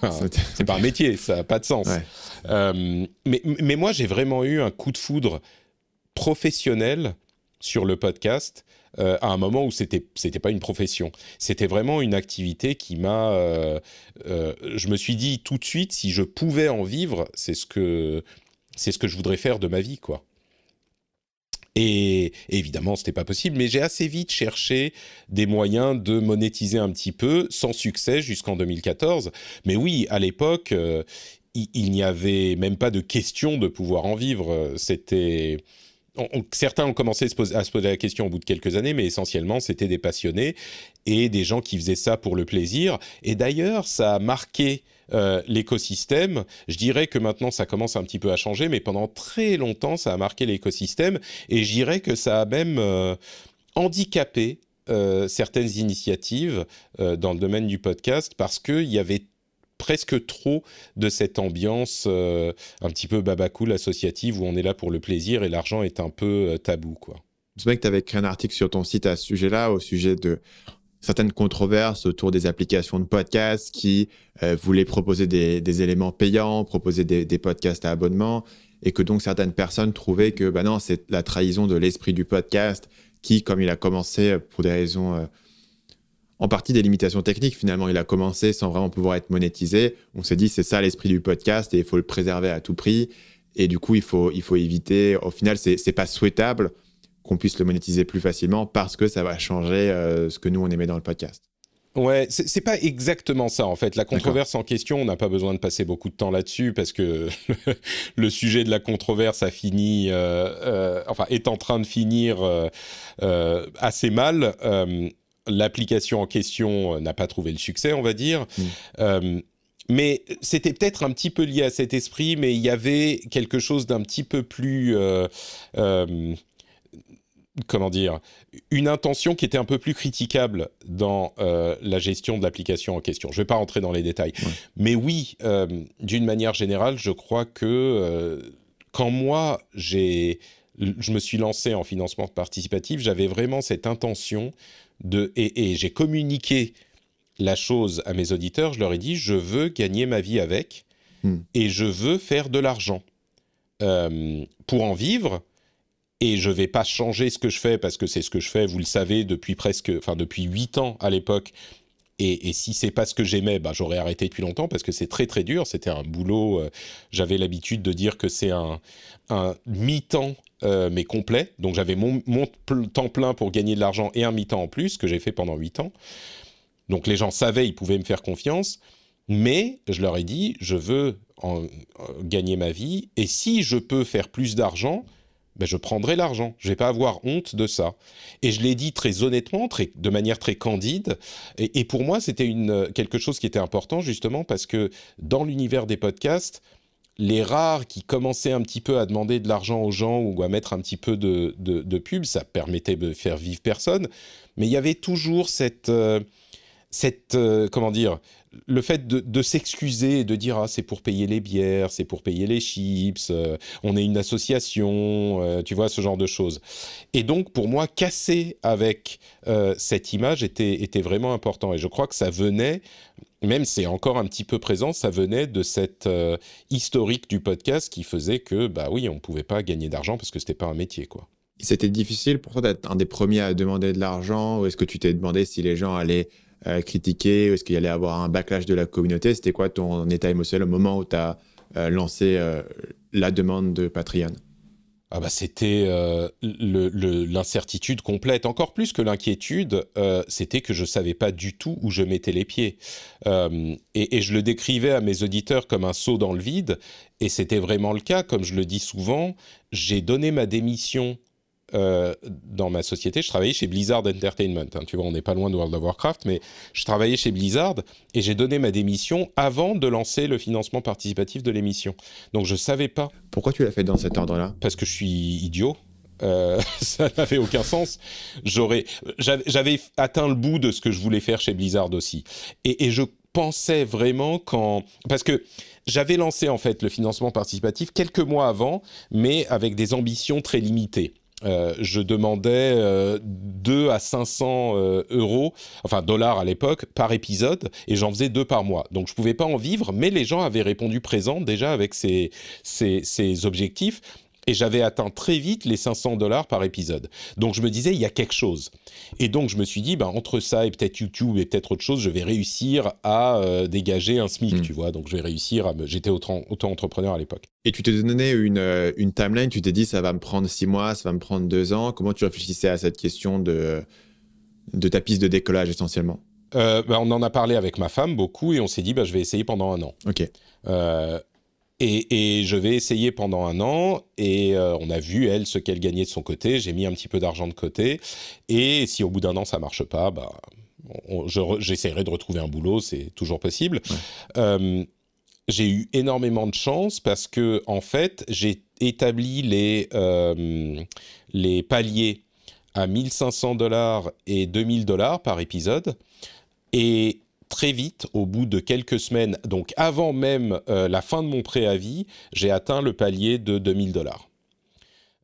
c'est pas un métier, ça n'a pas de sens. Euh, mais, mais moi, j'ai vraiment eu un coup de foudre professionnel sur le podcast euh, à un moment où c'était c'était pas une profession, c'était vraiment une activité qui m'a. je me suis dit tout de suite, si je pouvais en vivre, c'est ce que c'est ce que je voudrais faire de ma vie, quoi. Et, évidemment, c'était pas possible, mais j'ai assez vite cherché des moyens de monétiser un petit peu, sans succès jusqu'en 2014. Mais oui, à l'époque, euh, il, n'y avait même pas de question de pouvoir en vivre. C'était certains ont commencé à se, poser, la question au bout de quelques années, mais essentiellement, c'était des passionnés et des gens qui faisaient ça pour le plaisir. Et d'ailleurs, ça a marqué euh, l'écosystème. Je dirais que maintenant, ça commence un petit peu à changer, mais pendant très longtemps, ça a marqué l'écosystème. Et je dirais que ça a même euh, handicapé euh, certaines initiatives dans le domaine du podcast parce qu'il y avait presque trop de cette ambiance un petit peu babacool associative où on est là pour le plaisir et l'argent est un peu tabou quoi. C'est vrai que tu avais écrit un article sur ton site à ce sujet-là, au sujet de certaines controverses autour des applications de podcast qui euh, voulaient proposer des, éléments payants, proposer des, podcasts à abonnement. et que donc certaines personnes trouvaient que bah non, c'est la trahison de l'esprit du podcast qui, comme il a commencé pour des raisons euh, en partie des limitations techniques, finalement, il a commencé sans vraiment pouvoir être monétisé. On s'est dit, c'est ça l'esprit du podcast et il faut le préserver à tout prix. Et du coup, il faut, il faut éviter. Au final, c'est pas souhaitable qu'on puisse le monétiser plus facilement parce que ça va changer euh, ce que nous, on aimait dans le podcast. Ouais, c'est pas exactement ça en fait. La controverse en question, on n'a pas besoin de passer beaucoup de temps là-dessus parce que le sujet de la controverse a fini, euh, euh, enfin est en train de finir assez mal. L'application en question n'a pas trouvé le succès, on va dire. Mm. mais c'était peut-être un petit peu lié à cet esprit, mais il y avait quelque chose d'un petit peu plus comment dire, une intention qui était un peu plus critiquable dans euh, la gestion de l'application en question. Je ne vais pas rentrer dans les détails. Mais oui, euh, d'une manière générale, je crois que euh, quand moi, j'ai, je me suis lancé en financement participatif, j'avais vraiment cette intention de... Et, j'ai communiqué la chose à mes auditeurs, je leur ai dit, je veux gagner ma vie avec hmm. et je veux faire de l'argent. pour en vivre, et je vais pas changer ce que je fais parce que c'est ce que je fais, vous le savez, depuis presque, enfin depuis huit ans à l'époque. Et, et, si c'est pas ce que j'aimais, bah, j'aurais arrêté depuis longtemps parce que c'est très très dur. C'était un boulot. Euh, j'avais l'habitude de dire que c'est un, un mi-temps euh, mais complet. Donc j'avais mon, mon, temps plein pour gagner de l'argent et un mi-temps en plus que j'ai fait pendant huit ans. Donc les gens savaient, ils pouvaient me faire confiance. Mais je leur ai dit, je veux en, gagner ma vie et si je peux faire plus d'argent, ben je prendrai l'argent. Je vais pas avoir honte de ça. Et je l'ai dit très honnêtement, très, de manière très candide. Et, pour moi, c'était une, quelque chose qui était important justement parce que dans l'univers des podcasts, les rares qui commençaient un petit peu à demander de l'argent aux gens ou à mettre un petit peu de, de, pub, ça permettait de faire vivre personne. Mais il y avait toujours cette, euh, cette euh, comment dire, le fait de, s'excuser et de dire ah c'est pour payer les bières, c'est pour payer les chips, euh, on est une association, euh, tu vois ce genre de choses. Et donc pour moi casser avec euh, cette image était était vraiment important et je crois que ça venait même c'est encore un petit peu présent, ça venait de cette historique du podcast qui faisait que bah oui on pouvait pas gagner d'argent parce que c'était pas un métier quoi. C'était difficile pour toi d'être un des premiers à demander de l'argent ou est-ce que tu t'es demandé si les gens allaient euh, critiquer Est-ce qu'il y allait avoir un backlash de la communauté? C'était quoi ton état émotionnel au moment où tu as euh, lancé euh, la demande de Patreon? Ah bah c'était l'incertitude complète, encore plus que l'inquiétude, c'était que je savais pas du tout où je mettais les pieds. Et, et, je le décrivais à mes auditeurs comme un saut dans le vide, et c'était vraiment le cas, comme je le dis souvent, j'ai donné ma démission euh, dans ma société, je travaillais chez Blizzard Entertainment. Hein. tu vois, on n'est pas loin de World of Warcraft, mais je travaillais chez Blizzard et j'ai donné ma démission avant de lancer le financement participatif de l'émission. Donc je savais pas. Pourquoi tu l'as fait dans cet ordre-là? Parce que je suis idiot. Euh, ça n'avait aucun sens. J'aurais, j'avais atteint le bout de ce que je voulais faire chez Blizzard aussi. Et, et je pensais vraiment quand, parce que j'avais lancé en fait le financement participatif quelques mois avant, mais avec des ambitions très limitées. Euh, je demandais 2 euh, à 500 euh, euros, enfin dollars à l'époque, par épisode, et j'en faisais deux par mois. Donc je pouvais pas en vivre, mais les gens avaient répondu présent déjà avec ces objectifs et j'avais atteint très vite les 500 dollars par épisode. Donc je me disais, il y a quelque chose. Et donc je me suis dit, ben, entre ça et peut-être YouTube et peut-être autre chose, je vais réussir à euh, dégager un SMIC, hmm. tu vois. Donc je vais réussir à me... J'étais auto-entrepreneur à l'époque. Et tu t'es donné une, euh, une timeline, tu t'es dit, ça va me prendre six mois, ça va me prendre deux ans. Comment tu réfléchissais à cette question de, de ta piste de décollage essentiellement? Euh, ben, on en a parlé avec ma femme beaucoup et on s'est dit, ben, je vais essayer pendant un an. Ok. Et, je vais essayer pendant un an. Et euh, on a vu, elle, ce qu'elle gagnait de son côté. J'ai mis un petit peu d'argent de côté. Et si au bout d'un an, ça marche pas, bah, j'essaierai de retrouver un boulot. C'est toujours possible. Euh, j'ai eu énormément de chance parce que, en fait, j'ai établi les, euh, les paliers à 1500 dollars et 2000 dollars par épisode. Et très vite, au bout de quelques semaines, donc avant même euh, la fin de mon préavis, j'ai atteint le palier de 2000 dollars.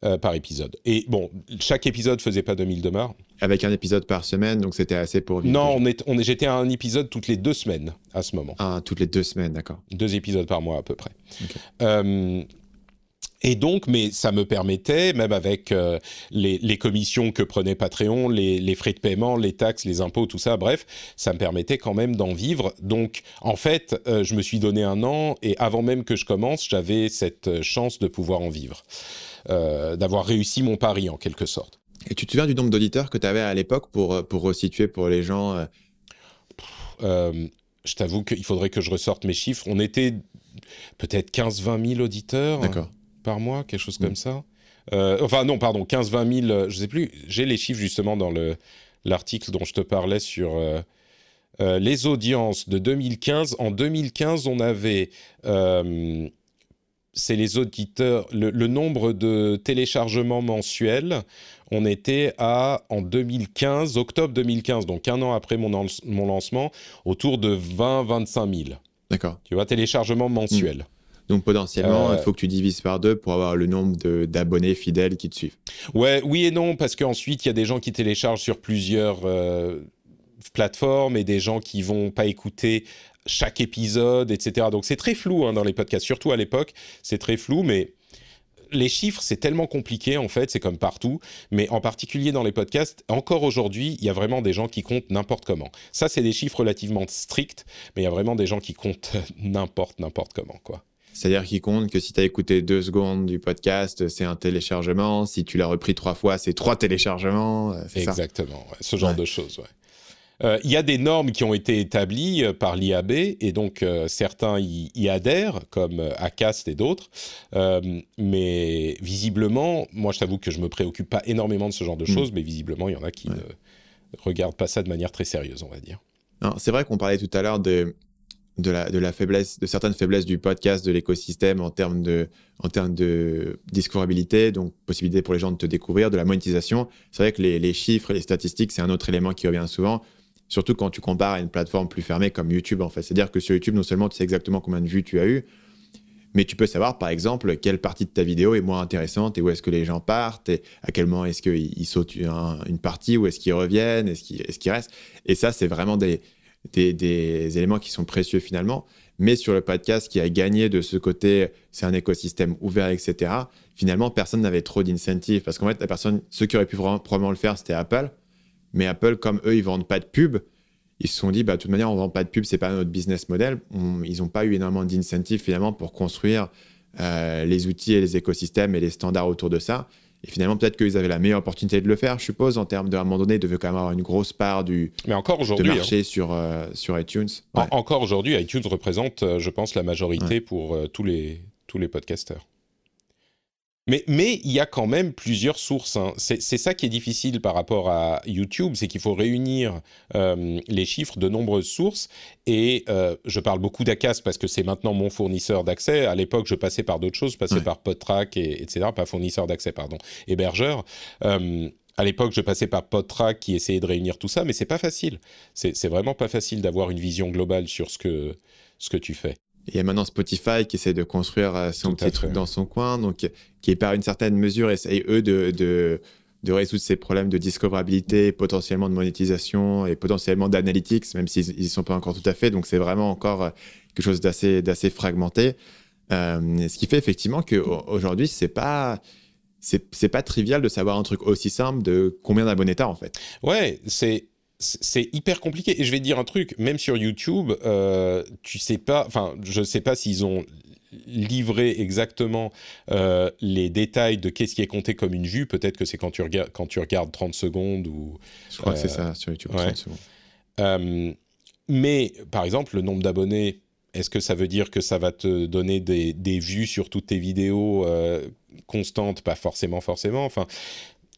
Euh, par épisode. Et bon, chaque épisode faisait pas 2000 dollars. Avec un épisode par semaine, donc c'était assez pour vivre. Non, on est, on est, j'étais à un épisode toutes les deux semaines à ce moment. Ah, toutes les deux semaines, d'accord. Deux épisodes par mois à peu près. Euh, Et donc, mais ça me permettait, même avec euh, les, commissions que prenait Patreon, les, frais de paiement, les taxes, les impôts, tout ça, bref, ça me permettait quand même d'en vivre. Donc, en fait, euh, je me suis donné un an et avant même que je commence, j'avais cette chance de pouvoir en vivre, euh, d'avoir réussi mon pari en quelque sorte. Et tu te souviens du nombre d'auditeurs que tu avais à l'époque pour, pour resituer pour les gens Je t'avoue qu'il faudrait que je ressorte mes chiffres. On était peut-être 15-20 000 auditeurs. D'accord par mois, quelque chose comme mm. ça. Euh, enfin, non, pardon, 15-20 000, euh, je sais plus. J'ai les chiffres justement dans l'article dont je te parlais sur euh, les audiences de 2015. En 2015, on avait. c'est les auditeurs. Le, nombre de téléchargements mensuels, on était à, en 2015, octobre 2015, donc un an après mon, mon lancement, autour de 20-25 000. D'accord. Tu vois, téléchargements mensuels. Mm. Donc potentiellement, il euh, faut que tu divises par deux pour avoir le nombre d'abonnés fidèles qui te suivent. Ouais, oui et non, parce qu'ensuite, il y a des gens qui téléchargent sur plusieurs euh, plateformes et des gens qui vont pas écouter chaque épisode, etc. Donc c'est très flou hein, dans les podcasts, surtout à l'époque, c'est très flou, mais les chiffres, c'est tellement compliqué en fait, c'est comme partout, mais en particulier dans les podcasts, encore aujourd'hui, il y a vraiment des gens qui comptent n'importe comment. Ça, c'est des chiffres relativement stricts, mais il y a vraiment des gens qui comptent n'importe, n'importe comment, quoi. C'est-à-dire qu'il compte que si tu as écouté deux secondes du podcast, c'est un téléchargement. Si tu l'as repris trois fois, c'est trois téléchargements. Euh, Exactement, ce genre de choses. Euh, il y a des normes qui ont été établies euh, par l'IAB et donc certains y, adhèrent, comme ACAST et d'autres. mais visiblement, moi je t'avoue que je me préoccupe pas énormément de ce genre de mm. choses, mais visiblement il y en a qui ne regardent pas ça de manière très sérieuse, on va dire. C'est vrai qu'on parlait tout à l'heure de, de la, de la faiblesse, de certaines faiblesses du podcast, de l'écosystème en termes de, en termes de donc possibilité pour les gens de te découvrir, de la monétisation. C'est vrai que les, les chiffres, les statistiques, c'est un autre élément qui revient souvent, surtout quand tu compares à une plateforme plus fermée comme YouTube, en fait. C'est-à-dire que sur YouTube, non seulement tu sais exactement combien de vues tu as eu, mais tu peux savoir, par exemple, quelle partie de ta vidéo est moins intéressante et où est-ce que les gens partent et à quel moment est-ce qu'ils sautent une partie, où est-ce qu'ils reviennent, est-ce qu'ils est restent. Et ça, c'est vraiment des, des, éléments qui sont précieux finalement. Mais sur le podcast qui a gagné de ce côté, c'est un écosystème ouvert, etc. Finalement, personne n'avait trop d'incentives parce qu'en fait, la personne, ceux qui auraient pu probablement le faire, c'était Apple. Mais Apple, comme eux, ils vendent pas de pub, ils se sont dit, bah, de toute manière, on vend pas de pub, c'est pas notre business model. ils n'ont pas eu énormément d'incentives finalement pour construire euh, les outils et les écosystèmes et les standards autour de ça. Et finalement, peut-être qu'ils avaient la meilleure opportunité de le faire, je suppose, en termes d'un moment donné, ils devaient quand même avoir une grosse part du Mais encore aujourd'hui, marché hein. sur, euh, sur iTunes. encore aujourd'hui, iTunes représente, euh, je pense, la majorité pour euh, tous, les, tous les podcasteurs. Mais, mais il y a quand même plusieurs sources. Hein. C'est ça qui est difficile par rapport à YouTube, c'est qu'il faut réunir euh, les chiffres de nombreuses sources. Et euh, je parle beaucoup d'Acast parce que c'est maintenant mon fournisseur d'accès. À l'époque, je passais par d'autres choses, je passais par PodTrack, et, etc. Pas fournisseur d'accès, pardon, hébergeur. Euh, à l'époque, je passais par PodTrack qui essayait de réunir tout ça, mais c'est pas facile. C'est vraiment pas facile d'avoir une vision globale sur ce que, ce que tu fais. Il y a maintenant Spotify qui essaie de construire euh, son petit truc dans son coin, donc qui, par une certaine mesure, essaye eux de, de, de résoudre ces problèmes de discoverabilité, potentiellement de monétisation et potentiellement d'analytics, même s'ils n'y sont pas encore tout à fait. Donc c'est vraiment encore euh, quelque chose d'assez, d'assez fragmenté. Euh, ce qui fait effectivement qu'aujourd'hui, c'est pas c'est, pas trivial de savoir un truc aussi simple de combien d'abonnés t'as en fait. Ouais, c'est c'est hyper compliqué. Et je vais te dire un truc, même sur YouTube, euh, tu sais pas, enfin, je sais pas s'ils ont livré exactement euh, les détails de qu'est-ce qui est compté comme une vue. Peut-être que c'est quand tu regardes quand tu regardes 30 secondes ou. Je crois que c'est ça sur YouTube. 30 secondes. Euh, mais par exemple, le nombre d'abonnés. Est-ce que ça veut dire que ça va te donner des, des vues sur toutes tes vidéos constantes? Pas forcément, forcément. Enfin,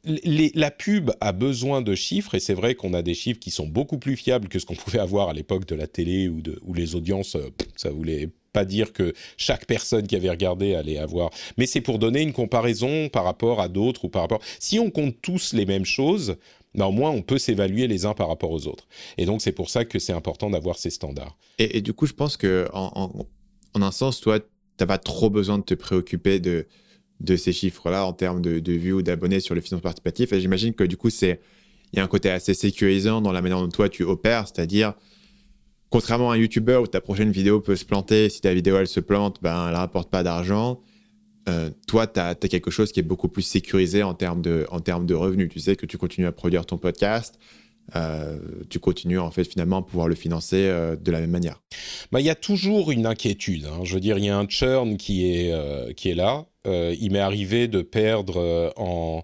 la pub a besoin de chiffres et c'est vrai qu'on a des chiffres qui sont beaucoup plus fiables que ce qu'on pouvait avoir à l'époque de la télé ou où les audiences, euh, ça voulait pas dire que chaque personne qui avait regardé allait avoir. Mais c'est pour donner une comparaison par rapport à d'autres ou par rapport. Si on compte tous les mêmes choses, ben au moins on peut s'évaluer les uns par rapport aux autres. Et donc c'est pour ça que c'est important d'avoir ces standards. Et, du coup, je pense que en, un sens, toi, t'as pas trop besoin de te préoccuper de de ces chiffres-là en termes de, vues ou d'abonnés sur le financement participatif. Et j'imagine que du coup, c'est il y a un côté assez sécurisant dans la manière dont toi tu opères, c'est-à-dire contrairement à un YouTuber où ta prochaine vidéo peut se planter, si ta vidéo elle se plante, ben elle rapporte pas d'argent. euh, toi, tu as, quelque chose qui est beaucoup plus sécurisé en termes, de, en termes de revenus. Tu sais que tu continues à produire ton podcast, euh, tu continues en fait finalement à pouvoir le financer euh, de la même manière. Bah, il y a toujours une inquiétude. Hein. Je veux dire, il y a un churn qui est, qui est là. il m'est arrivé de perdre en,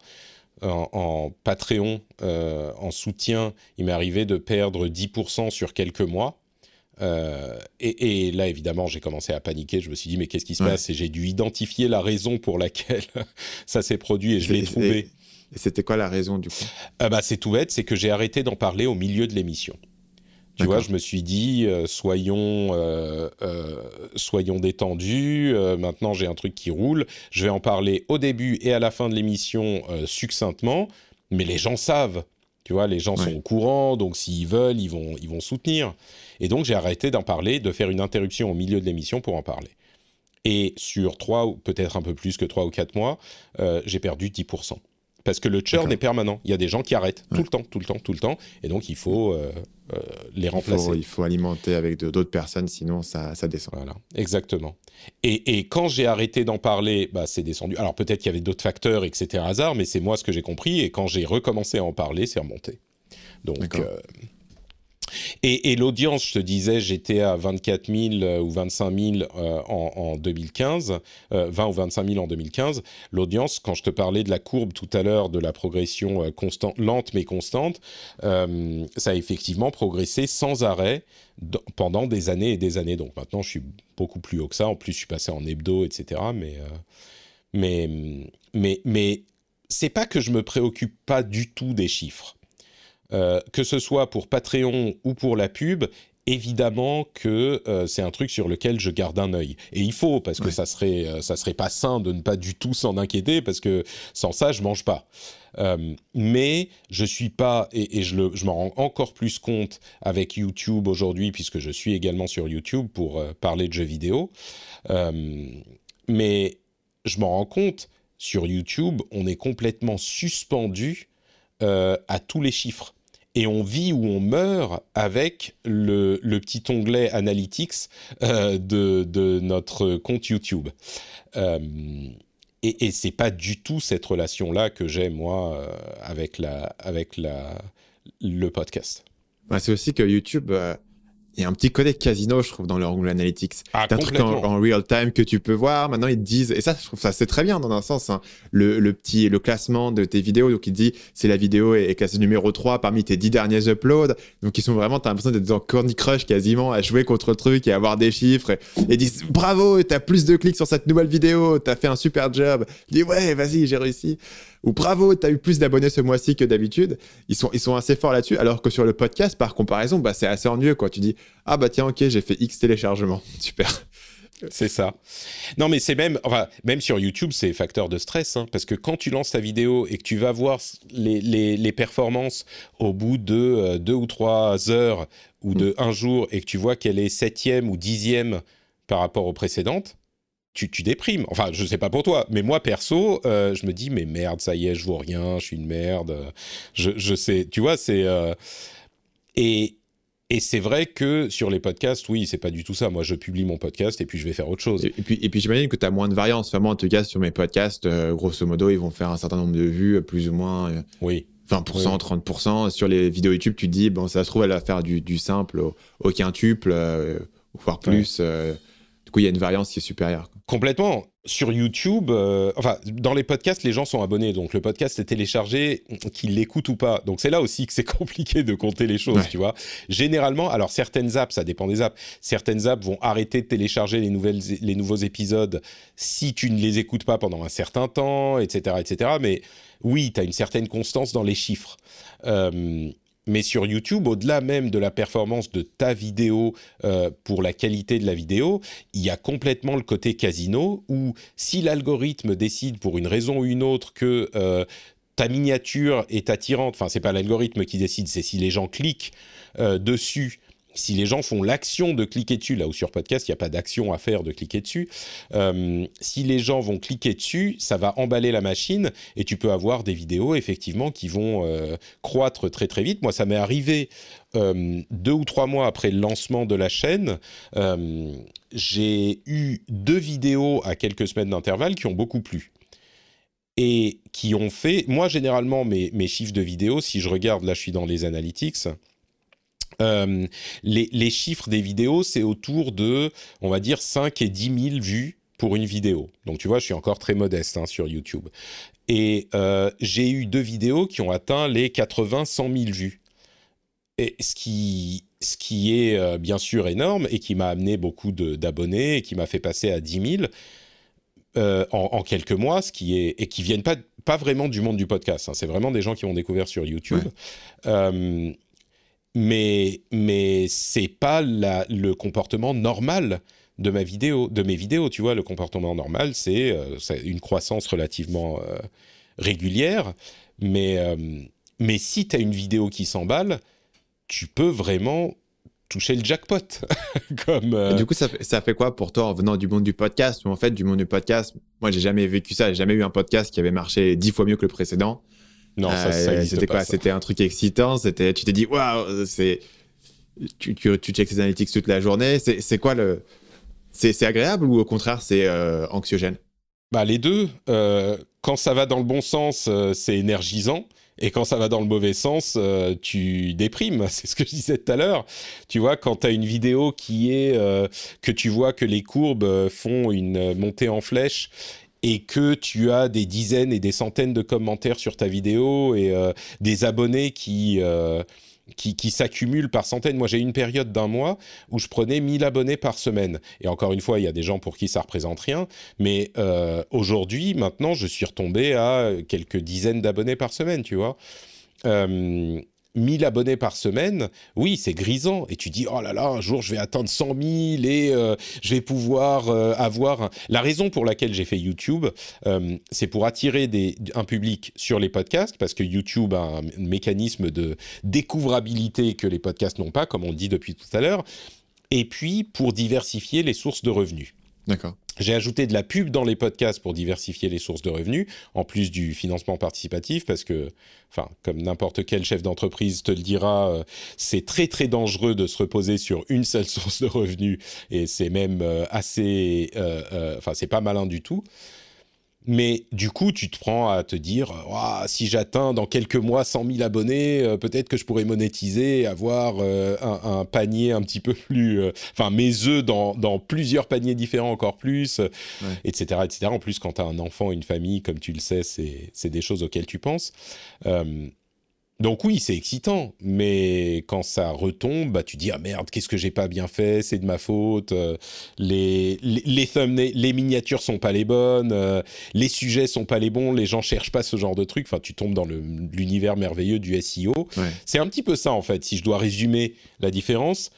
en, en Patreon, en soutien, il m'est arrivé de perdre 10% sur quelques mois. Euh, et, là, évidemment, j'ai commencé à paniquer. Je me suis dit, mais qu'est-ce qui se passe? Et j'ai dû identifier la raison pour laquelle ça s'est produit et je l'ai trouvé. Et c'était quoi la raison du coup? Ah bah, C'est tout bête, c'est que j'ai arrêté d'en parler au milieu de l'émission. Tu vois, je me suis dit, euh, soyons, euh, soyons détendus. maintenant, j'ai un truc qui roule. Je vais en parler au début et à la fin de l'émission succinctement. Mais les gens savent. Tu vois, les gens sont au courant, donc s'ils veulent, ils vont, ils vont soutenir. Et donc j'ai arrêté d'en parler, de faire une interruption au milieu de l'émission pour en parler. Et sur trois, ou peut-être un peu plus que trois ou quatre mois, j'ai perdu 10%. Parce que le churn est permanent. Il y a des gens qui arrêtent tout le temps, tout le temps, tout le temps. Et donc, il faut euh, euh, les remplacer. Il faut, alimenter avec d'autres personnes, sinon ça, ça, descend. Voilà, exactement. Et, et quand j'ai arrêté d'en parler, bah, c'est descendu. Alors, peut-être qu'il y avait d'autres facteurs et que c'était un hasard, mais c'est moi ce que j'ai compris. Et quand j'ai recommencé à en parler, c'est remonté. Donc, et, l'audience, je te disais, j'étais à 24 000 euh, ou 25 000 euh, en, 2015, 20 euh, ou 25 000 en 2015. L'audience, quand je te parlais de la courbe tout à l'heure, de la progression constante, lente mais constante, ça a effectivement progressé sans arrêt pendant des années et des années. Donc maintenant, je suis beaucoup plus haut que ça. En plus, je suis passé en hebdo, etc. Mais, mais, mais, mais c'est pas que je me préoccupe pas du tout des chiffres. Euh, que ce soit pour Patreon ou pour la pub, évidemment que euh, c'est un truc sur lequel je garde un œil. Et il faut, parce que ça serait, euh, ça serait pas sain de ne pas du tout s'en inquiéter, parce que sans ça, je mange pas. mais je suis pas, et, je, je m'en rends encore plus compte avec YouTube aujourd'hui, puisque je suis également sur YouTube pour parler de jeux vidéo. mais je m'en rends compte, sur YouTube, on est complètement suspendu à tous les chiffres et on vit ou on meurt avec le, petit onglet Analytics euh, de, notre compte YouTube. Euh, et, et c'est pas du tout cette relation-là que j'ai, moi, euh, avec, la, avec la, le podcast. c'est aussi que YouTube, il y a un petit côté casino, je trouve, dans leur Google Analytics. Ah, T'as un truc en, real time que tu peux voir. Maintenant, ils te disent, et ça, je trouve ça c'est très bien dans un sens, hein, le, le, petit, le classement de tes vidéos. Donc, il te dit, c'est la vidéo est, classée numéro 3 parmi tes 10 derniers uploads. Donc, ils sont vraiment, t'as l'impression d'être dans Candy Crush quasiment à jouer contre le truc et avoir des chiffres. Et, ils disent, bravo, t'as plus de clics sur cette nouvelle vidéo, t'as fait un super job. dis, ouais, vas-y, j'ai réussi ou bravo, tu as eu plus d'abonnés ce mois-ci que d'habitude. Ils sont, ils sont assez forts là-dessus, alors que sur le podcast, par comparaison, bah, c'est assez ennuyeux. Quoi. Tu dis, ah bah tiens, ok, j'ai fait X téléchargements. Super. C'est ça. Non, mais c'est même, enfin, même sur YouTube, c'est facteur de stress, hein, parce que quand tu lances ta vidéo et que tu vas voir les, les, les performances au bout de euh, deux ou trois heures ou de mm. un jour et que tu vois qu'elle est septième ou dixième par rapport aux précédentes, tu, déprimes. Enfin, je sais pas pour toi, mais moi perso, euh, je me dis mais merde, ça y est, je vois rien, je suis une merde. Je, je sais, tu vois, c'est euh, et et c'est vrai que sur les podcasts, oui, c'est pas du tout ça. Moi, je publie mon podcast et puis je vais faire autre chose. Et, puis, et puis j'imagine que tu as moins de variance. Enfin, moi, en tout cas, sur mes podcasts, euh, grosso modo, ils vont faire un certain nombre de vues, plus ou moins. oui. 20%, 30%. Sur les vidéos YouTube, tu te dis, bon, ça se trouve, elle va faire du, du simple au, au quintuple, voire plus. du coup, il y a une variance qui est supérieure. Complètement. Sur YouTube, euh, enfin, dans les podcasts, les gens sont abonnés, donc le podcast est téléchargé, qu'ils l'écoutent ou pas. Donc c'est là aussi que c'est compliqué de compter les choses, tu vois. Généralement, alors certaines apps, ça dépend des apps, certaines apps vont arrêter de télécharger les, nouvelles, les nouveaux épisodes si tu ne les écoutes pas pendant un certain temps, etc., etc. Mais oui, tu as une certaine constance dans les chiffres. Euh, mais sur YouTube, au-delà même de la performance de ta vidéo euh, pour la qualité de la vidéo, il y a complètement le côté casino où si l'algorithme décide pour une raison ou une autre que euh, ta miniature est attirante, enfin c'est pas l'algorithme qui décide, c'est si les gens cliquent euh, dessus si les gens font l'action de cliquer dessus, là où sur podcast, il n'y a pas d'action à faire de cliquer dessus, euh, si les gens vont cliquer dessus, ça va emballer la machine et tu peux avoir des vidéos effectivement qui vont euh, croître très très vite. Moi, ça m'est arrivé euh, deux ou trois mois après le lancement de la chaîne. j'ai eu deux vidéos à quelques semaines d'intervalle qui ont beaucoup plu et qui ont fait, moi généralement mes, mes chiffres de vidéos, si je regarde, là je suis dans les analytics, euh, les, les, chiffres des vidéos, c'est autour de, on va dire, 5 et 10 000 vues pour une vidéo. Donc tu vois, je suis encore très modeste hein, sur YouTube. Et euh, j'ai eu deux vidéos qui ont atteint les 80-100 000 vues. Et ce qui, ce qui est euh, bien sûr énorme et qui m'a amené beaucoup d'abonnés et qui m'a fait passer à 10 000 euh, en, quelques mois, ce qui est, et qui viennent pas, pas vraiment du monde du podcast. Hein. c'est vraiment des gens qui m'ont découvert sur YouTube. Mais mais c'est pas le comportement normal de ma vidéo, de mes vidéos. Tu vois, le comportement normal, c'est euh, une croissance relativement euh, régulière. Mais, euh, mais si tu as une vidéo qui s'emballe, tu peux vraiment toucher le jackpot. Comme, Du coup, ça fait, ça fait, quoi pour toi en venant du monde du podcast? Ou en fait, du monde du podcast, moi, j'ai jamais vécu ça. J'ai jamais eu un podcast qui avait marché dix fois mieux que le précédent. Non, ça, ça C'était quoi C'était un truc excitant. C'était, tu t'es dit, waouh, c'est, tu, tu, tu checks tes analytics toute la journée. C'est quoi le, c'est agréable ou au contraire c'est euh, anxiogène? Bah, Les deux. Euh, quand ça va dans le bon sens, euh, c'est énergisant. Et quand ça va dans le mauvais sens, tu déprimes. C'est ce que je disais tout à l'heure. Tu vois, quand tu as une vidéo qui est que tu vois que les courbes font une montée en flèche et que tu as des dizaines et des centaines de commentaires sur ta vidéo et des abonnés qui qui, qui s'accumulent par centaines. Moi, j'ai une période d'un mois où je prenais 1000 abonnés par semaine. Et encore une fois, il y a des gens pour qui ça représente rien. Mais euh, aujourd'hui, maintenant, je suis retombé à quelques dizaines d'abonnés par semaine, tu vois. Euh, 1000 abonnés par semaine, oui, c'est grisant. Et tu dis, oh là là, un jour, je vais atteindre 100 000 et euh, je vais pouvoir euh, avoir... La raison pour laquelle j'ai fait YouTube, euh, c'est pour attirer des, un public sur les podcasts, parce que YouTube a un mécanisme de découvrabilité que les podcasts n'ont pas, comme on dit depuis tout à l'heure, et puis pour diversifier les sources de revenus. D'accord. J'ai ajouté de la pub dans les podcasts pour diversifier les sources de revenus, en plus du financement participatif, parce que, enfin, comme n'importe quel chef d'entreprise te le dira, euh, c'est très très dangereux de se reposer sur une seule source de revenus, et c'est même euh, assez, euh, enfin, c'est pas malin du tout. Mais du coup, tu te prends à te dire, si j'atteins dans quelques mois 100 000 abonnés, euh, peut-être que je pourrais monétiser, avoir euh, un, panier un petit peu plus, euh, enfin mes œufs dans, dans, plusieurs paniers différents encore plus, etc., etc. En plus, quand tu as un enfant, une famille, comme tu le sais, c'est des choses auxquelles tu penses. Donc oui, c'est excitant, mais quand ça retombe, bah, tu dis ah merde, qu'est-ce que j'ai pas bien fait, c'est de ma faute. Euh, les les les, les miniatures sont pas les bonnes, euh, les sujets sont pas les bons, les gens cherchent pas ce genre de trucs. Enfin, tu tombes dans l'univers merveilleux du SEO. C'est un petit peu ça en fait. Si je dois résumer la différence,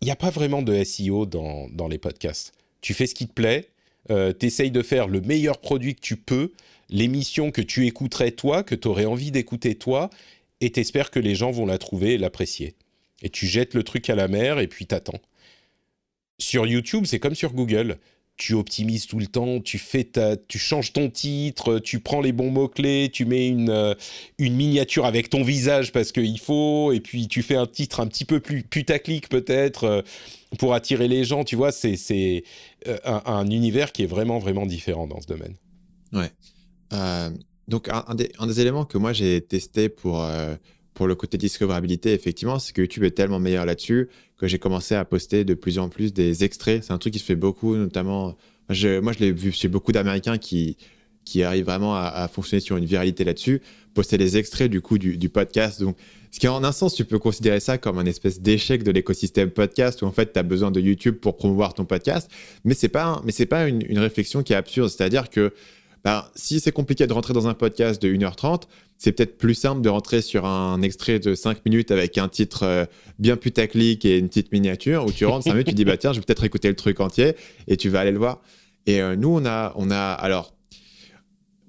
il n'y a pas vraiment de SEO dans dans les podcasts. Tu fais ce qui te plaît, euh, tu essayes de faire le meilleur produit que tu peux l'émission que tu écouterais toi, que tu aurais envie d'écouter toi, et t'espères que les gens vont la trouver et l'apprécier. Et tu jettes le truc à la mer et puis t'attends. Sur YouTube, c'est comme sur Google. Tu optimises tout le temps, tu fais ta, tu changes ton titre, tu prends les bons mots clés, tu mets une euh, une miniature avec ton visage parce qu'il faut, et puis tu fais un titre un petit peu plus putaclic peut-être euh, pour attirer les gens. Tu vois, c'est euh, un, un univers qui est vraiment vraiment différent dans ce domaine. Ouais. Euh, donc, un, des, éléments que moi j'ai testé pour, euh, pour le côté discoverabilité, effectivement, c'est que YouTube est tellement meilleur là-dessus que j'ai commencé à poster de plus en plus des extraits. C'est un truc qui se fait beaucoup, notamment. Moi, je l'ai vu chez beaucoup d'Américains qui, qui arrivent vraiment à, fonctionner sur une viralité là-dessus, poster des extraits du coup du, podcast. Donc, ce qui en un sens, tu peux considérer ça comme un espèce d'échec de l'écosystème podcast où en fait tu as besoin de YouTube pour promouvoir ton podcast, mais c'est pas mais pas une, réflexion qui est absurde, c'est-à-dire que bah, si c'est compliqué de rentrer dans un podcast de 1h30, c'est peut-être plus simple de rentrer sur un extrait de 5 minutes avec un titre euh, bien putaclic et une petite miniature où tu rentres 5 minutes, tu dis bah tiens, je vais peut-être écouter le truc entier et tu vas aller le voir. Et euh, nous, on a, on a alors,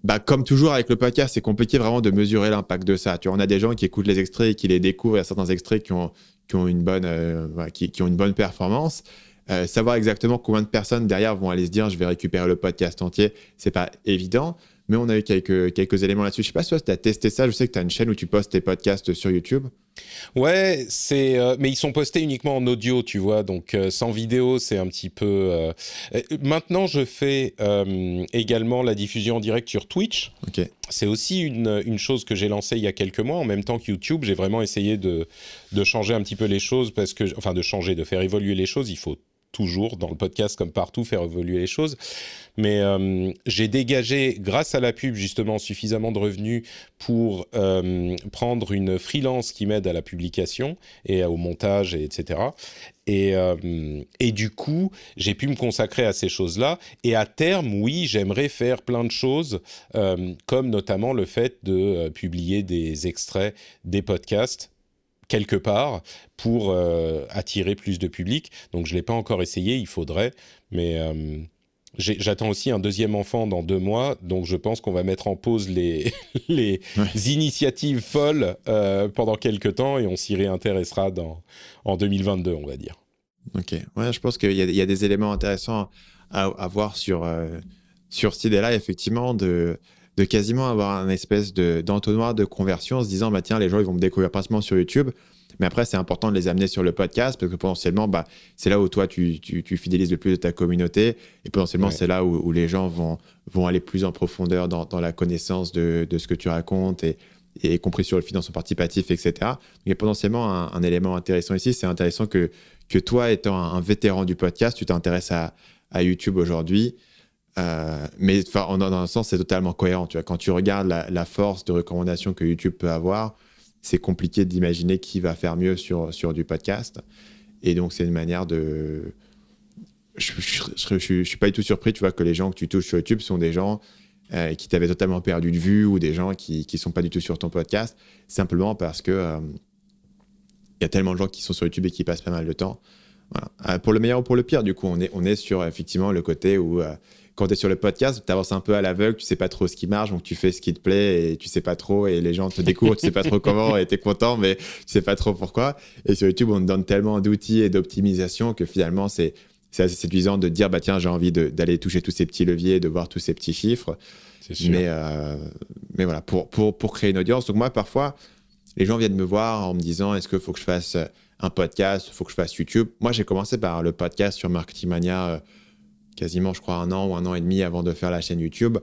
bah, comme toujours avec le podcast, c'est compliqué vraiment de mesurer l'impact de ça. Tu vois, on a des gens qui écoutent les extraits et qui les découvrent. Il y a certains extraits qui ont, qui ont, une, bonne, euh, qui, ont une bonne performance. Euh, savoir exactement combien de personnes derrière vont aller se dire je vais récupérer le podcast entier, c'est pas évident. mais on a eu quelques, quelques éléments là-dessus. Je sais pas si tu as testé ça. Je sais que tu as une chaîne où tu postes tes podcasts sur YouTube. Ouais, c'est euh, mais ils sont postés uniquement en audio, tu vois, donc euh, sans vidéo, c'est un petit peu. Maintenant, je fais également la diffusion en direct sur Twitch. C'est aussi une, une, chose que j'ai lancée il y a quelques mois, en même temps que YouTube. J'ai vraiment essayé de, de changer un petit peu les choses parce que, enfin, de changer, de faire évoluer les choses. Il faut toujours dans le podcast comme partout faire évoluer les choses. Mais euh, j'ai dégagé, grâce à la pub justement, suffisamment de revenus pour euh, prendre une freelance qui m'aide à la publication et au montage, et etc. Et, euh, et, du coup, j'ai pu me consacrer à ces choses-là. Et à terme, oui, j'aimerais faire plein de choses, comme notamment le fait de publier des extraits des podcasts quelque part pour euh, attirer plus de public. Donc je ne l'ai pas encore essayé, il faudrait, mais euh, j'attends aussi un deuxième enfant dans deux mois, donc je pense qu'on va mettre en pause les, les initiatives folles euh, pendant quelques temps et on s'y réintéressera dans, en 2022, on va dire. Ok, ouais, je pense qu'il y, y, a des éléments intéressants à, à voir sur, sur cette idée-là, effectivement, de de quasiment avoir un espèce d'entonnoir de, conversion en se disant, bah, tiens, les gens, ils vont me découvrir principalement sur YouTube. Mais après, c'est important de les amener sur le podcast parce que potentiellement, bah, c'est là où toi, tu, tu, fidélises le plus de ta communauté. Et potentiellement, c'est là où, les gens vont, vont aller plus en profondeur dans, dans la connaissance de, de, ce que tu racontes et, y compris sur le financement participatif, etc. Donc, il y a potentiellement un, élément intéressant ici. C'est intéressant que, que toi, étant un, vétéran du podcast, tu t'intéresses à, à YouTube aujourd'hui. Euh, mais dans, dans un sens, c'est totalement cohérent. Tu vois, quand tu regardes la, force de recommandation que YouTube peut avoir, c'est compliqué d'imaginer qui va faire mieux sur, sur du podcast. Et donc, c'est une manière de. Je ne suis pas du tout surpris, tu vois, que les gens que tu touches sur YouTube sont des gens euh, qui t'avaient totalement perdu de vue ou des gens qui ne sont pas du tout sur ton podcast, simplement parce que euh, il y a tellement de gens qui sont sur YouTube et qui passent pas mal de temps. Pour le meilleur ou pour le pire, du coup, on est, on est sur effectivement le côté où quand tu es sur le podcast, tu avances un peu à l'aveugle, tu sais pas trop ce qui marche, donc tu fais ce qui te plaît et tu sais pas trop, et les gens te découvrent, tu sais pas trop comment, et tu es content, mais tu sais pas trop pourquoi. Et sur YouTube, on te donne tellement d'outils et d'optimisation que finalement, c'est assez séduisant de dire, bah tiens, j'ai envie d'aller toucher tous ces petits leviers, de voir tous ces petits chiffres. Sûr. Mais, euh, mais voilà, pour, pour, pour créer une audience. Donc moi, parfois, les gens viennent me voir en me disant, est-ce qu'il faut que je fasse un podcast, il faut que je fasse YouTube? Moi, j'ai commencé par le podcast sur Marketing Mania euh, quasiment, je crois, un an ou un an et demi avant de faire la chaîne YouTube.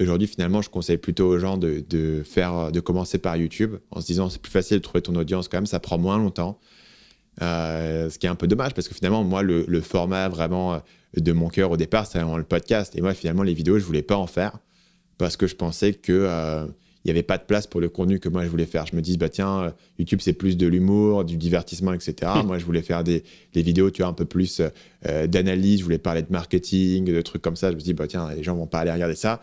Aujourd'hui, finalement, je conseille plutôt aux gens de, faire, de commencer par YouTube en se disant c'est plus facile de trouver ton audience quand même, ça prend moins longtemps. Euh, ce qui est un peu dommage parce que finalement, moi, le, format vraiment euh, de mon cœur au départ, vraiment le podcast. Et moi, finalement, les vidéos, je voulais pas en faire parce que je pensais que euh, il n'y avait pas de place pour le contenu que moi je voulais faire. Je me dis, bah tiens, euh, YouTube c'est plus de l'humour, du divertissement, etc. moi je voulais faire des, des, vidéos, tu vois, un peu plus euh, d'analyse, je voulais parler de marketing, de trucs comme ça. Je me dis, bah tiens, les gens vont pas aller regarder ça.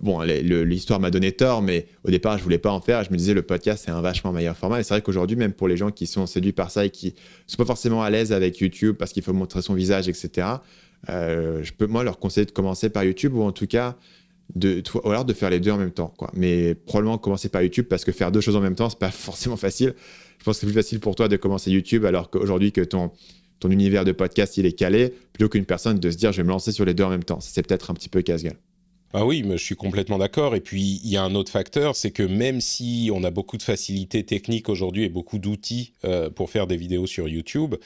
Bon, l'histoire m'a donné tort, mais au départ je voulais pas en faire. Je me disais, le podcast c'est un vachement meilleur format. Et c'est vrai qu'aujourd'hui, même pour les gens qui sont séduits par ça et qui sont pas forcément à l'aise avec YouTube parce qu'il faut montrer son visage, etc. Euh, je peux moi leur conseiller de commencer par YouTube ou en tout cas de, ou alors de faire les deux en même temps. Quoi. Mais probablement commencer par YouTube parce que faire deux choses en même temps, c'est pas forcément facile. Je pense que c'est plus facile pour toi de commencer YouTube alors qu'aujourd'hui que ton, ton univers de podcast il est calé, plutôt qu'une personne de se dire je vais me lancer sur les deux en même temps. C'est peut-être un petit peu casse-gueule. Ah oui, mais je suis complètement d'accord. Et puis, il y a un autre facteur, c'est que même si on a beaucoup de facilités techniques aujourd'hui et beaucoup d'outils euh, pour faire des vidéos sur YouTube,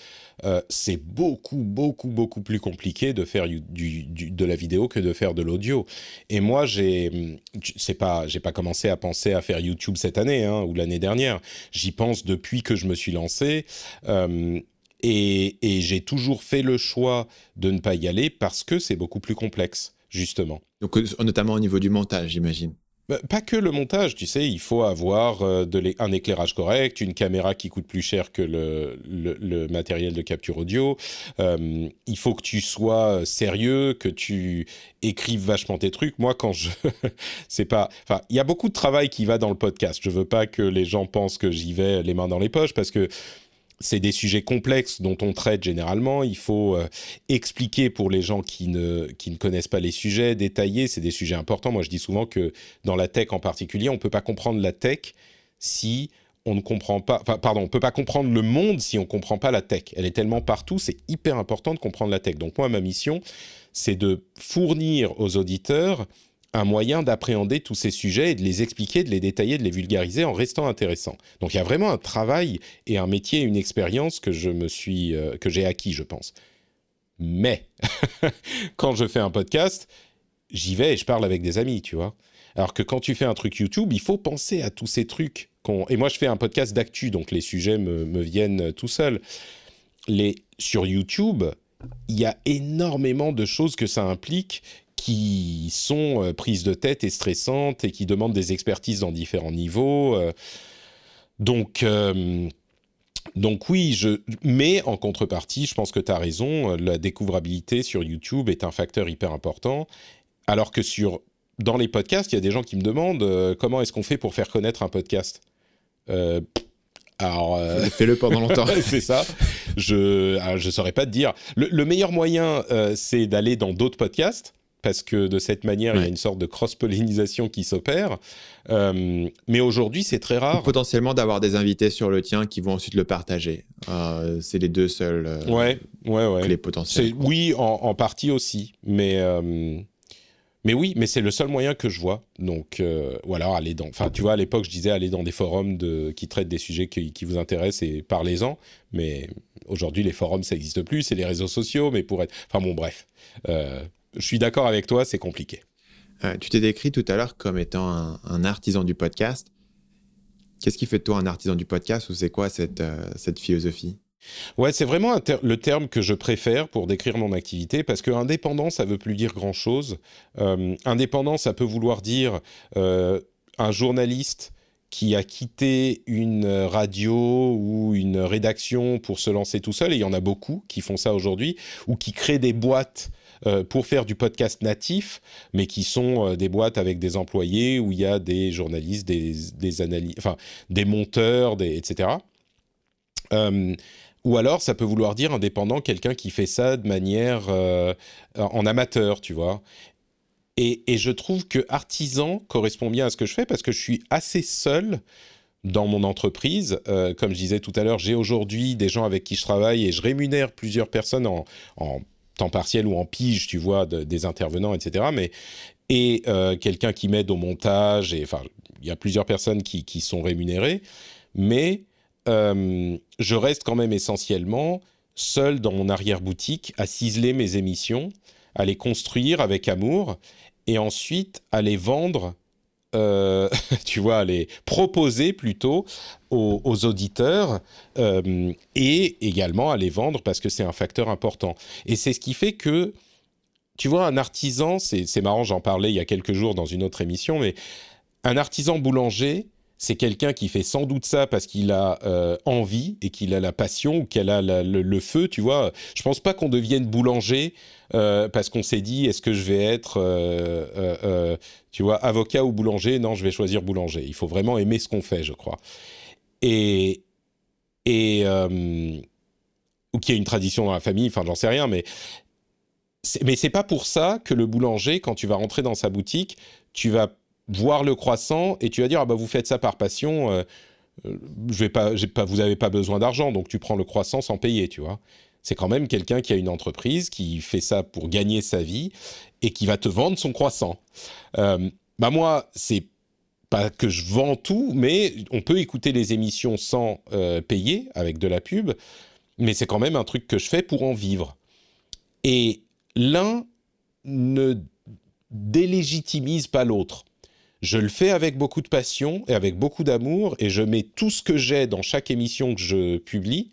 euh, c'est beaucoup, beaucoup, beaucoup plus compliqué de faire de la vidéo que de faire de l'audio. Et moi, j'ai, c'est pas, j'ai pas commencé à penser à faire YouTube cette année hein, ou l'année dernière. J'y pense depuis que je me suis lancé. Euh, et j'ai toujours fait le choix de ne pas y aller parce que c'est beaucoup plus complexe justement. Donc, euh, notamment au niveau du montage, j'imagine. Bah, pas que le montage, tu sais, il faut avoir euh, un éclairage correct, une caméra qui coûte plus cher que le, matériel de capture audio. Euh, il faut que tu sois sérieux, que tu écrives vachement tes trucs. Moi, quand je, c'est pas, enfin, il y a beaucoup de travail qui va dans le podcast. Je veux pas que les gens pensent que j'y vais les mains dans les poches parce que c'est des sujets complexes dont on traite généralement. Il faut euh, expliquer pour les gens qui ne, qui ne connaissent pas les sujets, détailler. C'est des sujets importants. Moi, je dis souvent que dans la tech en particulier, on ne peut pas comprendre la tech si on ne comprend pas. Enfin, pardon, on peut pas comprendre le monde si on ne comprend pas la tech. Elle est tellement partout, c'est hyper important de comprendre la tech. Donc moi, ma mission, c'est de fournir aux auditeurs un moyen d'appréhender tous ces sujets et de les expliquer, de les détailler, de les vulgariser en restant intéressant. Donc il y a vraiment un travail et un métier, une expérience que je me suis, euh, que j'ai acquis, je pense. Mais quand je fais un podcast, j'y vais et je parle avec des amis, tu vois. Alors que quand tu fais un truc YouTube, il faut penser à tous ces trucs. Et moi, je fais un podcast d'actu, donc les sujets me, me viennent tout seuls. Les... Sur YouTube, il y a énormément de choses que ça implique qui sont euh, prises de tête et stressantes et qui demandent des expertises dans différents niveaux. Euh. donc, euh, donc oui, je, mais en contrepartie, je pense que tu as raison, la découvrabilité sur YouTube est un facteur hyper important, alors que sur, dans les podcasts, il y a des gens qui me demandent comment est-ce qu'on fait pour faire connaître un podcast? Alors, fais-le pendant longtemps. c'est ça. Je ne saurais pas te dire. Le, meilleur moyen, c'est d'aller dans d'autres podcasts parce que de cette manière, il y a une sorte de cross-pollinisation qui s'opère. Euh, mais aujourd'hui, c'est très rare. potentiellement d'avoir des invités sur le tien qui vont ensuite le partager. Euh, c'est les deux seuls euh, ouais, ouais, ouais. les potentiels. Oui, en, partie aussi. Mais, mais oui, mais c'est le seul moyen que je vois. Donc, voilà, aller dans. Enfin, tu vois, à l'époque, je disais aller dans des forums qui traitent des sujets qui, vous intéressent et parlez-en. Mais aujourd'hui, les forums, ça n'existe plus. C'est les réseaux sociaux. Mais pour être. Enfin, bon, bref je suis d'accord avec toi, c'est compliqué. Euh, tu t'es décrit tout à l'heure comme étant un, artisan du podcast. Qu'est-ce qui fait de toi un artisan du podcast ou c'est quoi cette, euh, cette philosophie? Ouais, c'est vraiment le terme que je préfère pour décrire mon activité parce que indépendant, ça veut plus dire grand-chose. Euh, indépendant, ça peut vouloir dire un journaliste qui a quitté une radio ou une rédaction pour se lancer tout seul, et il y en a beaucoup qui font ça aujourd'hui, ou qui créent des boîtes euh, pour faire du podcast natif, mais qui sont euh, des boîtes avec des employés où il y a des journalistes, des, des enfin des monteurs, etc. Euh, ou alors, ça peut vouloir dire indépendant, quelqu'un qui fait ça de manière en amateur, tu vois. Et, je trouve que artisan correspond bien à ce que je fais parce que je suis assez seul dans mon entreprise. comme je disais tout à l'heure, j'ai aujourd'hui des gens avec qui je travaille et je rémunère plusieurs personnes en, temps partiel ou en pige, tu vois, des intervenants, etc. Mais et euh, quelqu'un qui m'aide au montage. Et enfin, il y a plusieurs personnes qui sont rémunérées, mais euh, je reste quand même essentiellement seul dans mon arrière-boutique à ciseler mes émissions, à les construire avec amour et ensuite à les vendre euh, tu vois, les proposer plutôt aux, auditeurs euh, et également à les vendre parce que c'est un facteur important. Et c'est ce qui fait que, tu vois, un artisan, c'est marrant, j'en parlais il y a quelques jours dans une autre émission, mais un artisan boulanger, c'est quelqu'un qui fait sans doute ça parce qu'il a euh, envie et qu'il a la passion ou qu'il a le, feu, tu vois. Je pense pas qu'on devienne boulanger euh, parce qu'on s'est dit est-ce que je vais être, euh, tu vois, avocat ou boulanger? Non, je vais choisir boulanger. Il faut vraiment aimer ce qu'on fait, je crois. Et et ou qu'il y ait une tradition dans la famille, enfin j'en sais rien, mais mais c'est pas pour ça que le boulanger, quand tu vas rentrer dans sa boutique, tu vas voir le croissant et tu vas dire ah bah vous faites ça par passion, euh, euh, je vais pas, vous n'avez pas besoin d'argent donc tu prends le croissant sans payer, tu vois. C'est quand même quelqu'un qui a une entreprise qui fait ça pour gagner sa vie et qui va te vendre son croissant. Euh, bah moi c'est pas que je vends tout, mais on peut écouter les émissions sans payer avec de la pub, mais c'est quand même un truc que je fais pour en vivre. Et l'un ne délégitimise pas l'autre. Je le fais avec beaucoup de passion et avec beaucoup d'amour et je mets tout ce que j'ai dans chaque émission que je publie.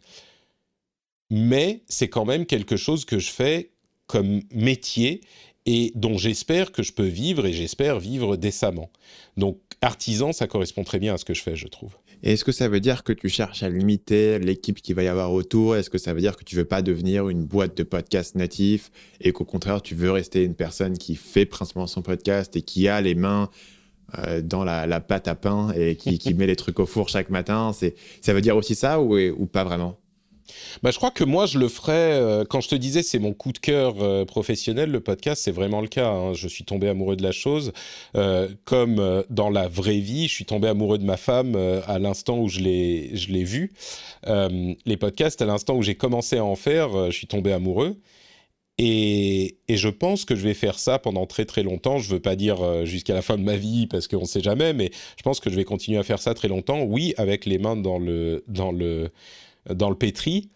Mais c'est quand même quelque chose que je fais comme métier et dont j'espère que je peux vivre et j'espère vivre décemment. Donc artisan, ça correspond très bien à ce que je fais, je trouve. est-ce que ça veut dire que tu cherches à limiter l'équipe qui va y avoir autour? Est-ce que ça veut dire que tu veux pas devenir une boîte de podcast natif et qu'au contraire tu veux rester une personne qui fait principalement son podcast et qui a les mains euh, dans la, pâte à pain et qui, met les trucs au four chaque matin. C'est, ça veut dire aussi ça ou, ou pas vraiment? Bah, je crois que moi, je le ferais. Euh, quand je te disais, c'est mon coup de cœur euh, professionnel, le podcast, c'est vraiment le cas. Hein. Je suis tombé amoureux de la chose. comme dans la vraie vie, je suis tombé amoureux de ma femme à l'instant où je l'ai, je l'ai vu. les podcasts, à l'instant où j'ai commencé à en faire, je suis tombé amoureux. Et, je pense que je vais faire ça pendant très très longtemps. Je veux pas dire euh, jusqu'à la fin de ma vie parce qu'on ne sait jamais, mais je pense que je vais continuer à faire ça très longtemps. Oui, avec les mains dans le dans le dans le pétri.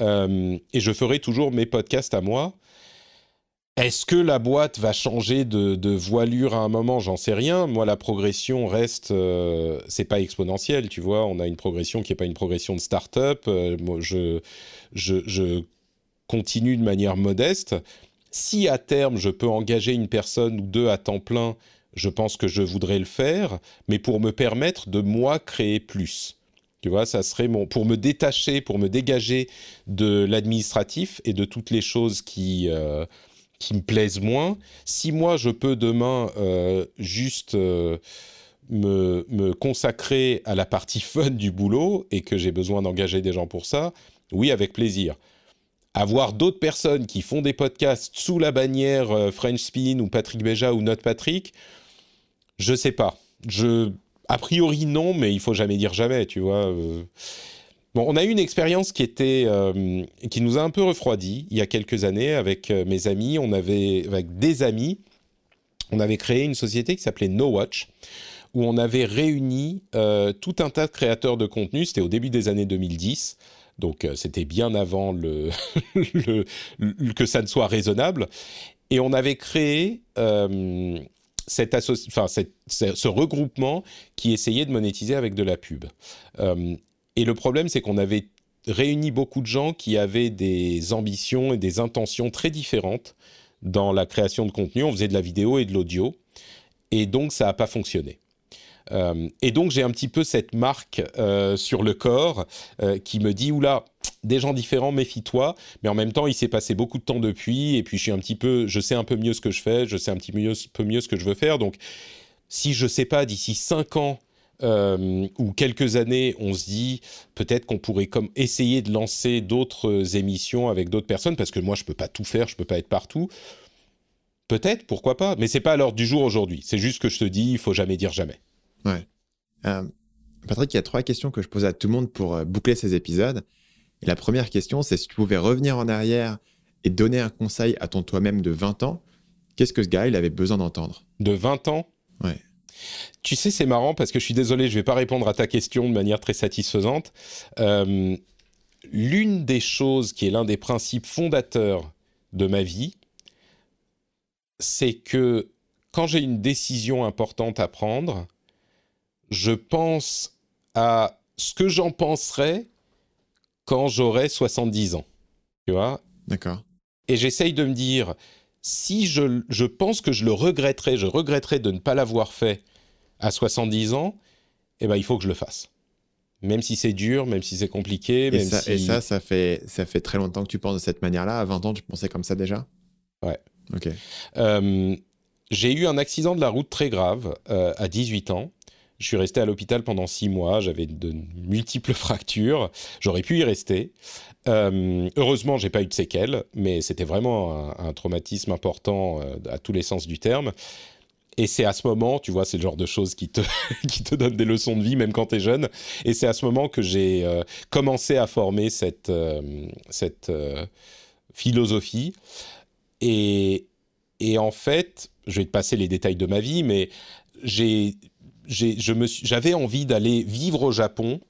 Euh, et je ferai toujours mes podcasts à moi. Est-ce que la boîte va changer de, voilure à un moment? J'en sais rien. Moi, la progression reste, euh, c'est pas exponentiel, tu vois. On a une progression qui n'est pas une progression de start-up. je, je, je continue de manière modeste. Si à terme je peux engager une personne ou deux à temps plein, je pense que je voudrais le faire, mais pour me permettre de moi créer plus. Tu vois, ça serait pour me détacher, pour me dégager de l'administratif et de toutes les choses qui euh, qui me plaisent moins. Si moi je peux demain euh, juste euh, me, me consacrer à la partie fun du boulot et que j'ai besoin d'engager des gens pour ça, oui, avec plaisir avoir d'autres personnes qui font des podcasts sous la bannière euh, French Spin ou Patrick Béja ou Note Patrick, je sais pas. Je, a priori non, mais il faut jamais dire jamais, tu vois. Euh. Bon, on a eu une expérience qui était, euh, qui nous a un peu refroidi il y a quelques années avec mes amis. On avait, avec des amis, on avait créé une société qui s'appelait No Watch où on avait réuni tout un tas de créateurs de contenu. C'était au début des années 2010 donc euh, c'était bien avant que ça ne soit raisonnable. Et on avait créé euh, ce regroupement qui essayait de monétiser avec de la pub. Euh, et le problème, c'est qu'on avait réuni beaucoup de gens qui avaient des ambitions et des intentions très différentes dans la création de contenu. On faisait de la vidéo et de l'audio. Et donc, ça n'a pas fonctionné. Euh, et donc j'ai un petit peu cette marque euh, sur le corps euh, qui me dit oula, des gens différents, méfie-toi. Mais en même temps, il s'est passé beaucoup de temps depuis, et puis je suis un petit peu, je sais un peu mieux ce que je fais, je sais un petit peu mieux ce que je veux faire. Donc, si je sais pas d'ici cinq ans ou quelques années, on se dit peut-être qu'on pourrait comme essayer de lancer d'autres émissions avec d'autres personnes, parce que moi je peux pas tout faire, je peux pas être partout. Peut-être, pourquoi pas, mais c'est pas à l'ordre du jour aujourd'hui. C'est juste que je te dis, il faut jamais dire jamais. Ouais. Euh, Patrick, il y a trois questions que je pose à tout le monde pour euh, boucler ces épisodes. Et la première question, c'est si tu pouvais revenir en arrière et donner un conseil à ton toi-même de 20 ans, qu'est-ce que ce gars, il avait besoin d'entendre? De 20 ans? Ouais. Tu sais, c'est marrant parce que je suis désolé, je vais pas répondre à ta question de manière très satisfaisante. Euh, l'une des choses qui est l'un des principes fondateurs de ma vie, c'est que quand j'ai une décision importante à prendre, je pense à ce que j'en penserais quand j'aurai 70 ans. Tu vois D'accord. Et j'essaye de me dire, si je, je, pense que je le regretterais, je regretterais de ne pas l'avoir fait à 70 ans, eh ben, il faut que je le fasse. Même si c'est dur, même si c'est compliqué. Et, ça, et ça, ça fait, ça fait très longtemps que tu penses de cette manière-là. À 20 ans, tu pensais comme ça déjà? Ouais. Ok. Euh, j'ai eu un accident de la route très grave euh, à 18 ans. Je suis resté à l'hôpital pendant six mois. J'avais de multiples fractures. J'aurais pu y rester. Euh, heureusement, j'ai pas eu de séquelles, mais c'était vraiment un, traumatisme important euh, à tous les sens du terme. Et c'est à ce moment, tu vois, c'est le genre de choses qui te, qui te donnent des leçons de vie, même quand tu es jeune. Et c'est à ce moment que j'ai euh, commencé à former cette, euh, cette philosophie. Et, et en fait, je vais te passer les détails de ma vie, mais j'ai j'avais envie d'aller vivre au Japon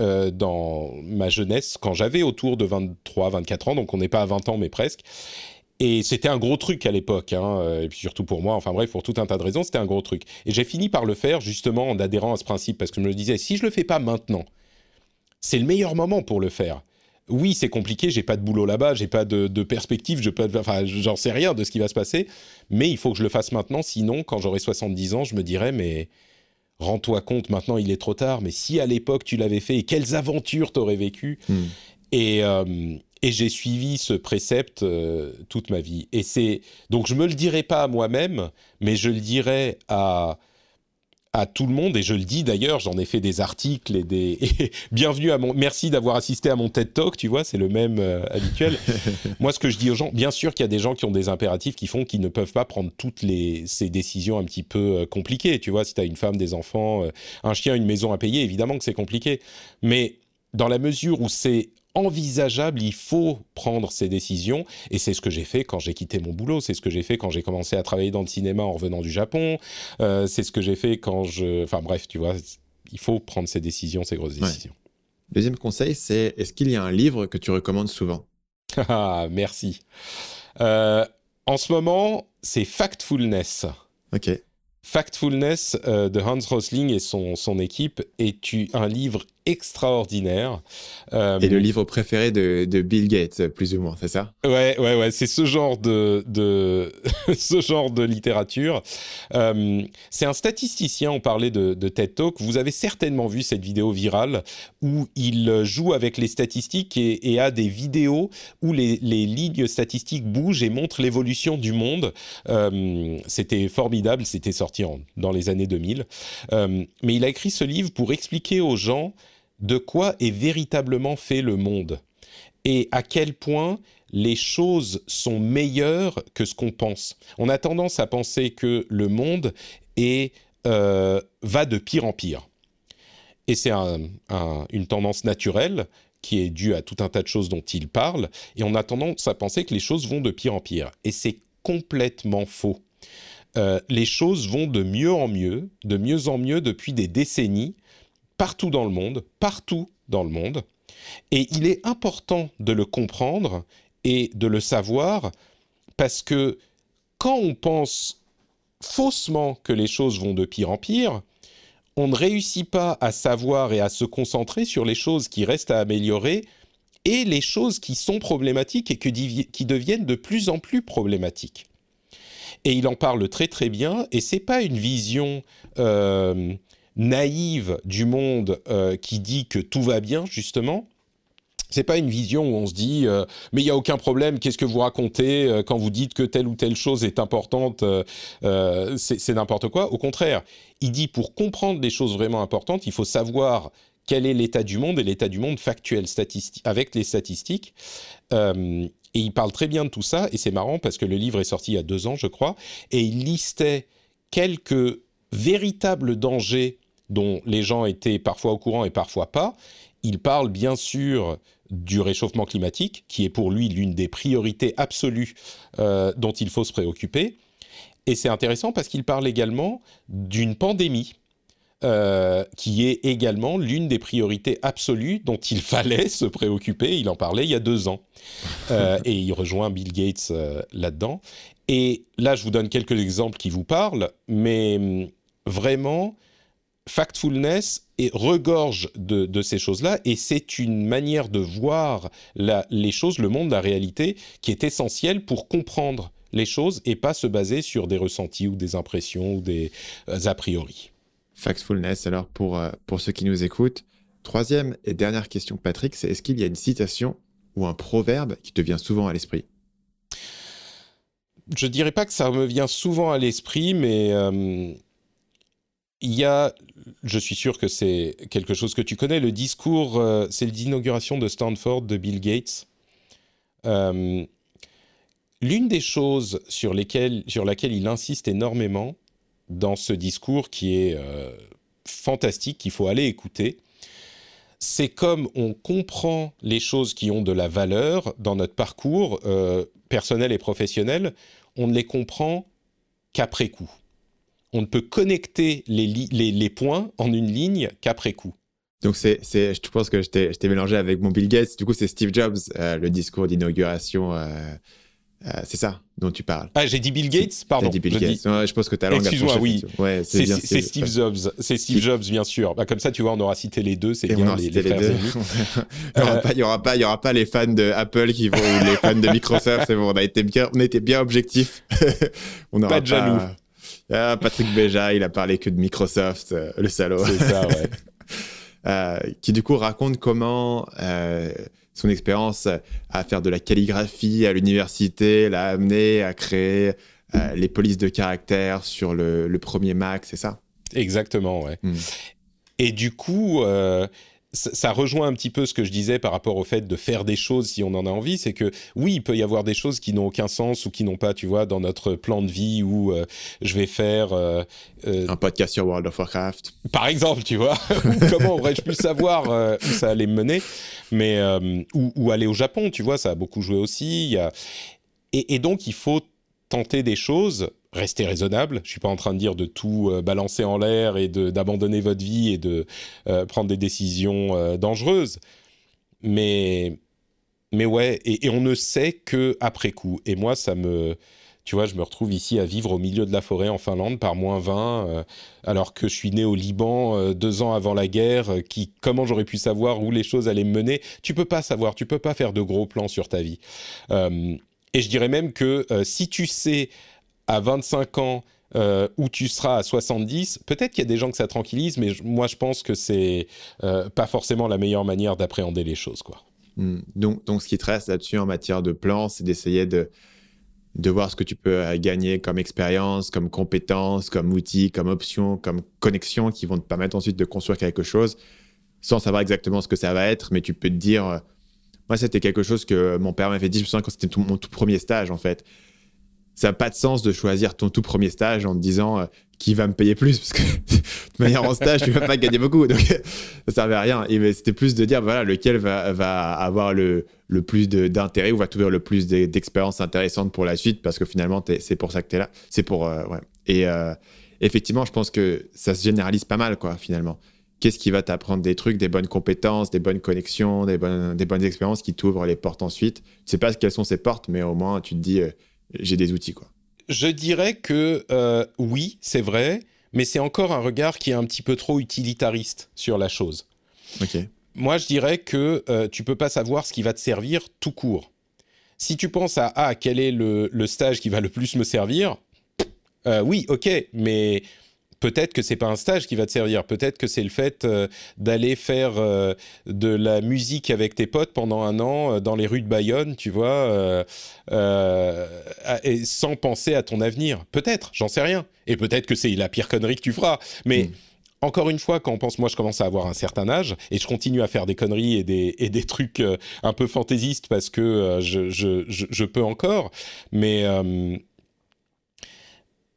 euh, dans ma jeunesse, quand j'avais autour de 23, 24 ans, donc on n'est pas à 20 ans, mais presque. Et c'était un gros truc à l'époque, hein, euh, et puis surtout pour moi, enfin bref, pour tout un tas de raisons, c'était un gros truc. Et j'ai fini par le faire justement en adhérant à ce principe, parce que je me disais, si je le fais pas maintenant, c'est le meilleur moment pour le faire. Oui, c'est compliqué, j'ai pas de boulot là-bas, j'ai pas de, perspective, je peux, j'en sais rien de ce qui va se passer, mais il faut que je le fasse maintenant, sinon, quand j'aurai 70 ans, je me dirais, mais rends-toi compte, maintenant il est trop tard, mais si à l'époque tu l'avais fait, et quelles aventures t'aurais vécu hmm. euh, Et, j'ai suivi ce précepte euh, toute ma vie. Et c'est donc je me le dirai pas à moi-même, mais je le dirai à à tout le monde et je le dis d'ailleurs, j'en ai fait des articles et des bienvenue à mon merci d'avoir assisté à mon TED Talk, tu vois, c'est le même euh, habituel. Moi ce que je dis aux gens, bien sûr qu'il y a des gens qui ont des impératifs qui font qu'ils ne peuvent pas prendre toutes les ces décisions un petit peu euh, compliquées, tu vois, si tu as une femme, des enfants, euh, un chien, une maison à payer, évidemment que c'est compliqué. Mais dans la mesure où c'est envisageable, il faut prendre ces décisions. Et c'est ce que j'ai fait quand j'ai quitté mon boulot, c'est ce que j'ai fait quand j'ai commencé à travailler dans le cinéma en revenant du Japon, euh, c'est ce que j'ai fait quand je... Enfin bref, tu vois, il faut prendre ces décisions, ces grosses décisions. Deuxième conseil, c'est est-ce qu'il y a un livre que tu recommandes souvent? Ah, merci. Euh, en ce moment, c'est Factfulness. Ok. Factfulness euh, de Hans Rosling et son, son équipe est un livre extraordinaire. Euh, et le livre préféré de, de, Bill Gates, plus ou moins, c'est ça? Ouais, ouais, ouais, c'est ce genre de, de ce genre de littérature. Euh, c'est un statisticien, on parlait de, de, TED Talk, vous avez certainement vu cette vidéo virale où il joue avec les statistiques et, et a des vidéos où les, les, lignes statistiques bougent et montrent l'évolution du monde. Euh, c'était formidable, c'était sorti en, dans les années 2000. Euh, mais il a écrit ce livre pour expliquer aux gens de quoi est véritablement fait le monde et à quel point les choses sont meilleures que ce qu'on pense. On a tendance à penser que le monde euh, va de pire en pire. Et c'est une tendance naturelle qui est due à tout un tas de choses dont il parle, et on a tendance à penser que les choses vont de pire en pire. Et c'est complètement faux. Euh, les choses vont de mieux en mieux, de mieux en mieux depuis des décennies, partout dans le monde, partout dans le monde. Et il est important de le comprendre et de le savoir parce que quand on pense faussement que les choses vont de pire en pire, on ne réussit pas à savoir et à se concentrer sur les choses qui restent à améliorer et les choses qui sont problématiques et qui deviennent de plus en plus problématiques. Et il en parle très très bien, et c'est pas une vision euh, naïve du monde euh, qui dit que tout va bien, justement. C'est pas une vision où on se dit euh, mais il y a aucun problème, qu'est-ce que vous racontez euh, quand vous dites que telle ou telle chose est importante, c'est n'importe quoi. Au contraire, il dit pour comprendre des choses vraiment importantes, il faut savoir quel est l'état du monde et l'état du monde factuel avec les statistiques. et il parle très bien de tout ça, et c'est marrant parce que le livre est sorti il y a deux ans, je crois, et il listait quelques véritables dangers dont les gens étaient parfois au courant et parfois pas. Il parle bien sûr du réchauffement climatique, qui est pour lui l'une des priorités absolues euh, dont il faut se préoccuper. Et c'est intéressant parce qu'il parle également d'une pandémie, euh, qui est également l'une des priorités absolues dont il fallait se préoccuper. Il en parlait il y a deux ans. Euh, et il rejoint Bill Gates là-dedans. Et là, je vous donne quelques exemples qui vous parlent, mais hum, vraiment, Factfulness et regorge de, ces choses-là, et c'est une manière de voir les choses, le monde, la réalité, qui est essentielle pour comprendre les choses et pas se baser sur des ressentis ou des impressions ou des euh, a priori. Factfulness, alors pour, euh, pour ceux qui nous écoutent, troisième et dernière question, Patrick, c'est est-ce qu'il y a une citation ou un proverbe qui te vient souvent à l'esprit? Je dirais pas que ça me vient souvent à l'esprit, mais euh, il y a, je suis sûr que c'est quelque chose que tu connais, le discours, euh, c'est l'inauguration de Stanford de Bill Gates. Euh, l'une des choses sur, lesquelles, sur laquelle il insiste énormément dans ce discours qui est euh, fantastique, qu'il faut aller écouter, c'est comme on comprend les choses qui ont de la valeur dans notre parcours personnel et professionnel, on ne les comprend qu'après coup on ne peut connecter les, les, points en une ligne qu'après coup. Donc, c'est, je pense que je t'ai mélangé avec mon Bill Gates. Du coup, c'est Steve Jobs, euh, le discours d'inauguration. Euh, euh, c'est ça dont tu parles. Ah, j'ai dit Bill Gates, pardon. dit Bill Gates. je pense que ta langue Excuse-moi, oui. Ouais, c'est, Steve Jobs. C'est Steve Jobs, bien sûr. Bah, comme ça, tu vois, on aura cité les deux. C'est bien les, les, frères deux. il n'y aura, pas, il y aura pas, il y aura pas les fans de Apple qui vont ou les fans de Microsoft. C'est bon, on a été bien, on était bien objectif. on pas de jaloux. Ah, Patrick Béja, il a parlé que de Microsoft, euh, le salaud. C'est ça, ouais. Euh, qui du coup raconte comment euh, son expérience à faire de la calligraphie à l'université l'a amené à créer les polices de caractère sur le, premier Mac, c'est ça? Exactement, ouais. Hmm. Et du coup, ça rejoint un petit peu ce que je disais par rapport au fait de faire des choses si on en a envie. C'est que oui, il peut y avoir des choses qui n'ont aucun sens ou qui n'ont pas, tu vois, dans notre plan de vie où euh, je vais faire euh, euh, un podcast sur World of Warcraft. Par exemple, tu vois. Comment aurais-je pu savoir où ça allait me mener? Mais ou, aller au Japon, tu vois, ça a beaucoup joué aussi. y a... et, et donc, il faut tenter des choses rester raisonnable. Je suis pas en train de dire de tout euh, balancer en l'air et d'abandonner votre vie et de euh, prendre des décisions euh, dangereuses. Mais, mais ouais, et, on ne sait que après coup. Et moi, ça me, tu vois, je me retrouve ici à vivre au milieu de la forêt en Finlande par moins 20, alors que je suis né au Liban deux ans avant la guerre. Qui, comment j'aurais pu savoir où les choses allaient me mener? Tu peux pas savoir. Tu peux pas faire de gros plans sur ta vie. Et je dirais même que si tu sais à 25 ans euh, où tu seras à 70, peut-être qu'il y a des gens que ça tranquillise, mais moi je pense que c'est euh, pas forcément la meilleure manière d'appréhender les choses, quoi. Hmm. Donc, donc, ce qui te reste là-dessus en matière de plan, c'est d'essayer de, de voir ce que tu peux euh, gagner comme expérience, comme compétence, comme outil, comme option, comme connexion qui vont te permettre ensuite de construire quelque chose sans savoir exactement ce que ça va être, mais tu peux te dire, moi c'était quelque chose que mon père m'avait dit, je me souviens quand c'était mon tout premier stage en fait. Ça n'a pas de sens de choisir ton tout premier stage en te disant euh, qui va me payer plus parce que de manière en stage tu vas pas gagner beaucoup donc ça servait à rien. Et c'était plus de dire voilà lequel va, va avoir le, le plus d'intérêt ou va t'ouvrir le plus d'expériences intéressantes pour la suite parce que finalement c'est pour ça que tu es là. C'est pour euh, ouais. Et euh, effectivement je pense que ça se généralise pas mal quoi finalement qu'est-ce qui va t'apprendre des trucs des bonnes compétences des bonnes connexions des bonnes des bonnes expériences qui t'ouvrent les portes ensuite? Tu sais pas quelles sont ces portes mais au moins tu te dis j'ai des outils. Quoi. Je dirais que euh, oui, c'est vrai, mais c'est encore un regard qui est un petit peu trop utilitariste sur la chose. Moi, je dirais que euh, tu peux pas savoir ce qui va te servir tout court. Si tu penses à ah, quel est le, le stage qui va le plus me servir, euh, oui, ok, mais peut-être que c'est pas un stage qui va te servir. Peut-être que c'est le fait euh, d'aller faire euh, de la musique avec tes potes pendant un an euh, dans les rues de Bayonne, tu vois, et sans penser à ton avenir. Peut-être, j'en sais rien. Et peut-être que c'est la pire connerie que tu feras. Mais mm. encore une fois, quand on pense, moi je commence à avoir un certain âge et je continue à faire des conneries et des, et des trucs un peu fantaisistes parce que je, je, je, peux encore. Mais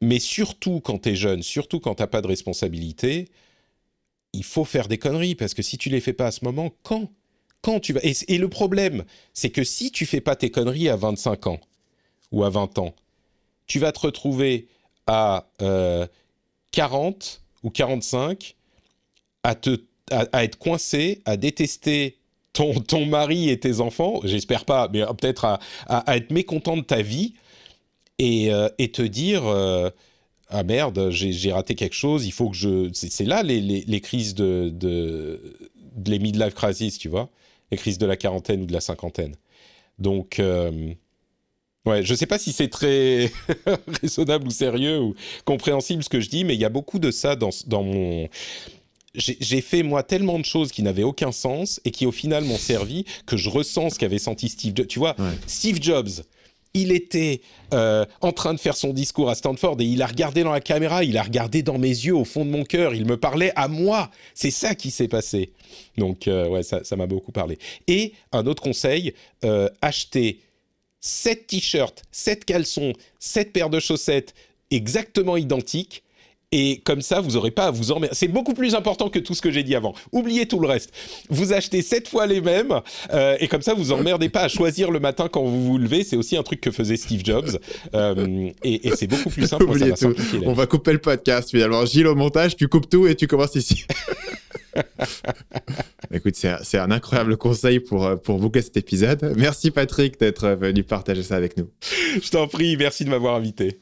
mais surtout quand tu es jeune, surtout quand tu pas de responsabilité, il faut faire des conneries parce que si tu les fais pas à ce moment, quand? Quand tu vas? Et, le problème, c'est que si tu fais pas tes conneries à 25 ans ou à 20 ans, tu vas te retrouver à 40 euh, ou 45 à, te, à, être coincé, à détester ton, ton mari et tes enfants, j'espère pas, mais peut-être à, à, être mécontent de ta vie euh, et, te dire euh, ah merde, j'ai raté quelque chose, il faut que je. C'est là les, les, crises de, de, les midlife crises, tu vois, les crises de la quarantaine ou de la cinquantaine. Donc, euh, ouais, je sais pas si c'est très raisonnable ou sérieux ou compréhensible ce que je dis, mais il y a beaucoup de ça dans, dans mon. J'ai fait moi tellement de choses qui n'avaient aucun sens et qui au final m'ont servi que je ressens ce qu'avait senti Steve Jobs. Tu vois, Steve Jobs, il était euh, en train de faire son discours à Stanford et il a regardé dans la caméra, il a regardé dans mes yeux, au fond de mon cœur, il me parlait à moi. C'est ça qui s'est passé. Donc, euh, ouais, ça m'a beaucoup parlé. Et un autre conseil, euh, acheter 7 t-shirts, 7 caleçons, 7 paires de chaussettes exactement identiques et comme ça, vous n'aurez pas à vous emmerder. C'est beaucoup plus important que tout ce que j'ai dit avant. Oubliez tout le reste. Vous achetez sept fois les mêmes, euh, et comme ça, vous emmerdez pas à choisir le matin quand vous vous levez. C'est aussi un truc que faisait Steve Jobs. Euh, et, c'est beaucoup plus simple. Oubliez tout. On va couper le podcast finalement. Gilles au montage, tu coupes tout et tu commences ici. Écoute, c'est un incroyable conseil pour, euh, pour boucler cet épisode. Merci Patrick d'être venu partager ça avec nous. Je t'en prie, merci de m'avoir invité.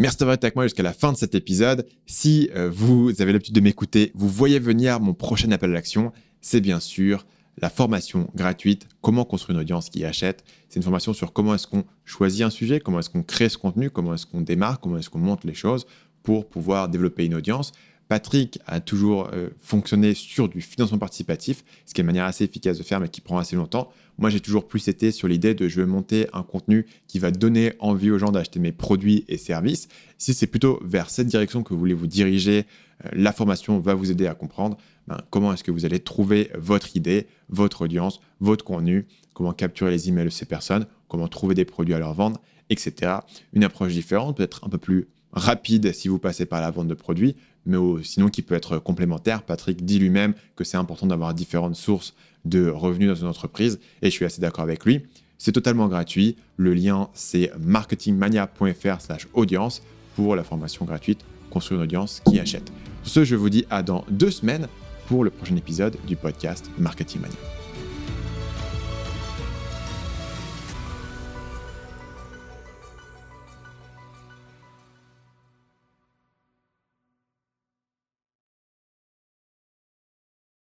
Merci d'avoir été avec moi jusqu'à la fin de cet épisode. Si euh, vous avez l'habitude de m'écouter, vous voyez venir mon prochain appel à l'action, c'est bien sûr la formation gratuite Comment construire une audience qui achète. C'est une formation sur comment est-ce qu'on choisit un sujet, comment est-ce qu'on crée ce contenu, comment est-ce qu'on démarre, comment est-ce qu'on monte les choses pour pouvoir développer une audience. Patrick a toujours euh, fonctionné sur du financement participatif, ce qui est une manière assez efficace de faire, mais qui prend assez longtemps. Moi, j'ai toujours plus été sur l'idée de je veux monter un contenu qui va donner envie aux gens d'acheter mes produits et services. Si c'est plutôt vers cette direction que vous voulez vous diriger, euh, la formation va vous aider à comprendre ben, comment est-ce que vous allez trouver votre idée, votre audience, votre contenu, comment capturer les emails de ces personnes, comment trouver des produits à leur vendre, etc. Une approche différente, peut-être un peu plus rapide si vous passez par la vente de produits, mais sinon qui peut être complémentaire. Patrick dit lui-même que c'est important d'avoir différentes sources de revenus dans une entreprise, et je suis assez d'accord avec lui. C'est totalement gratuit. Le lien, c'est marketingmania.fr slash audience pour la formation gratuite Construire une audience qui achète. Pour ce, je vous dis à dans deux semaines pour le prochain épisode du podcast Marketing Mania.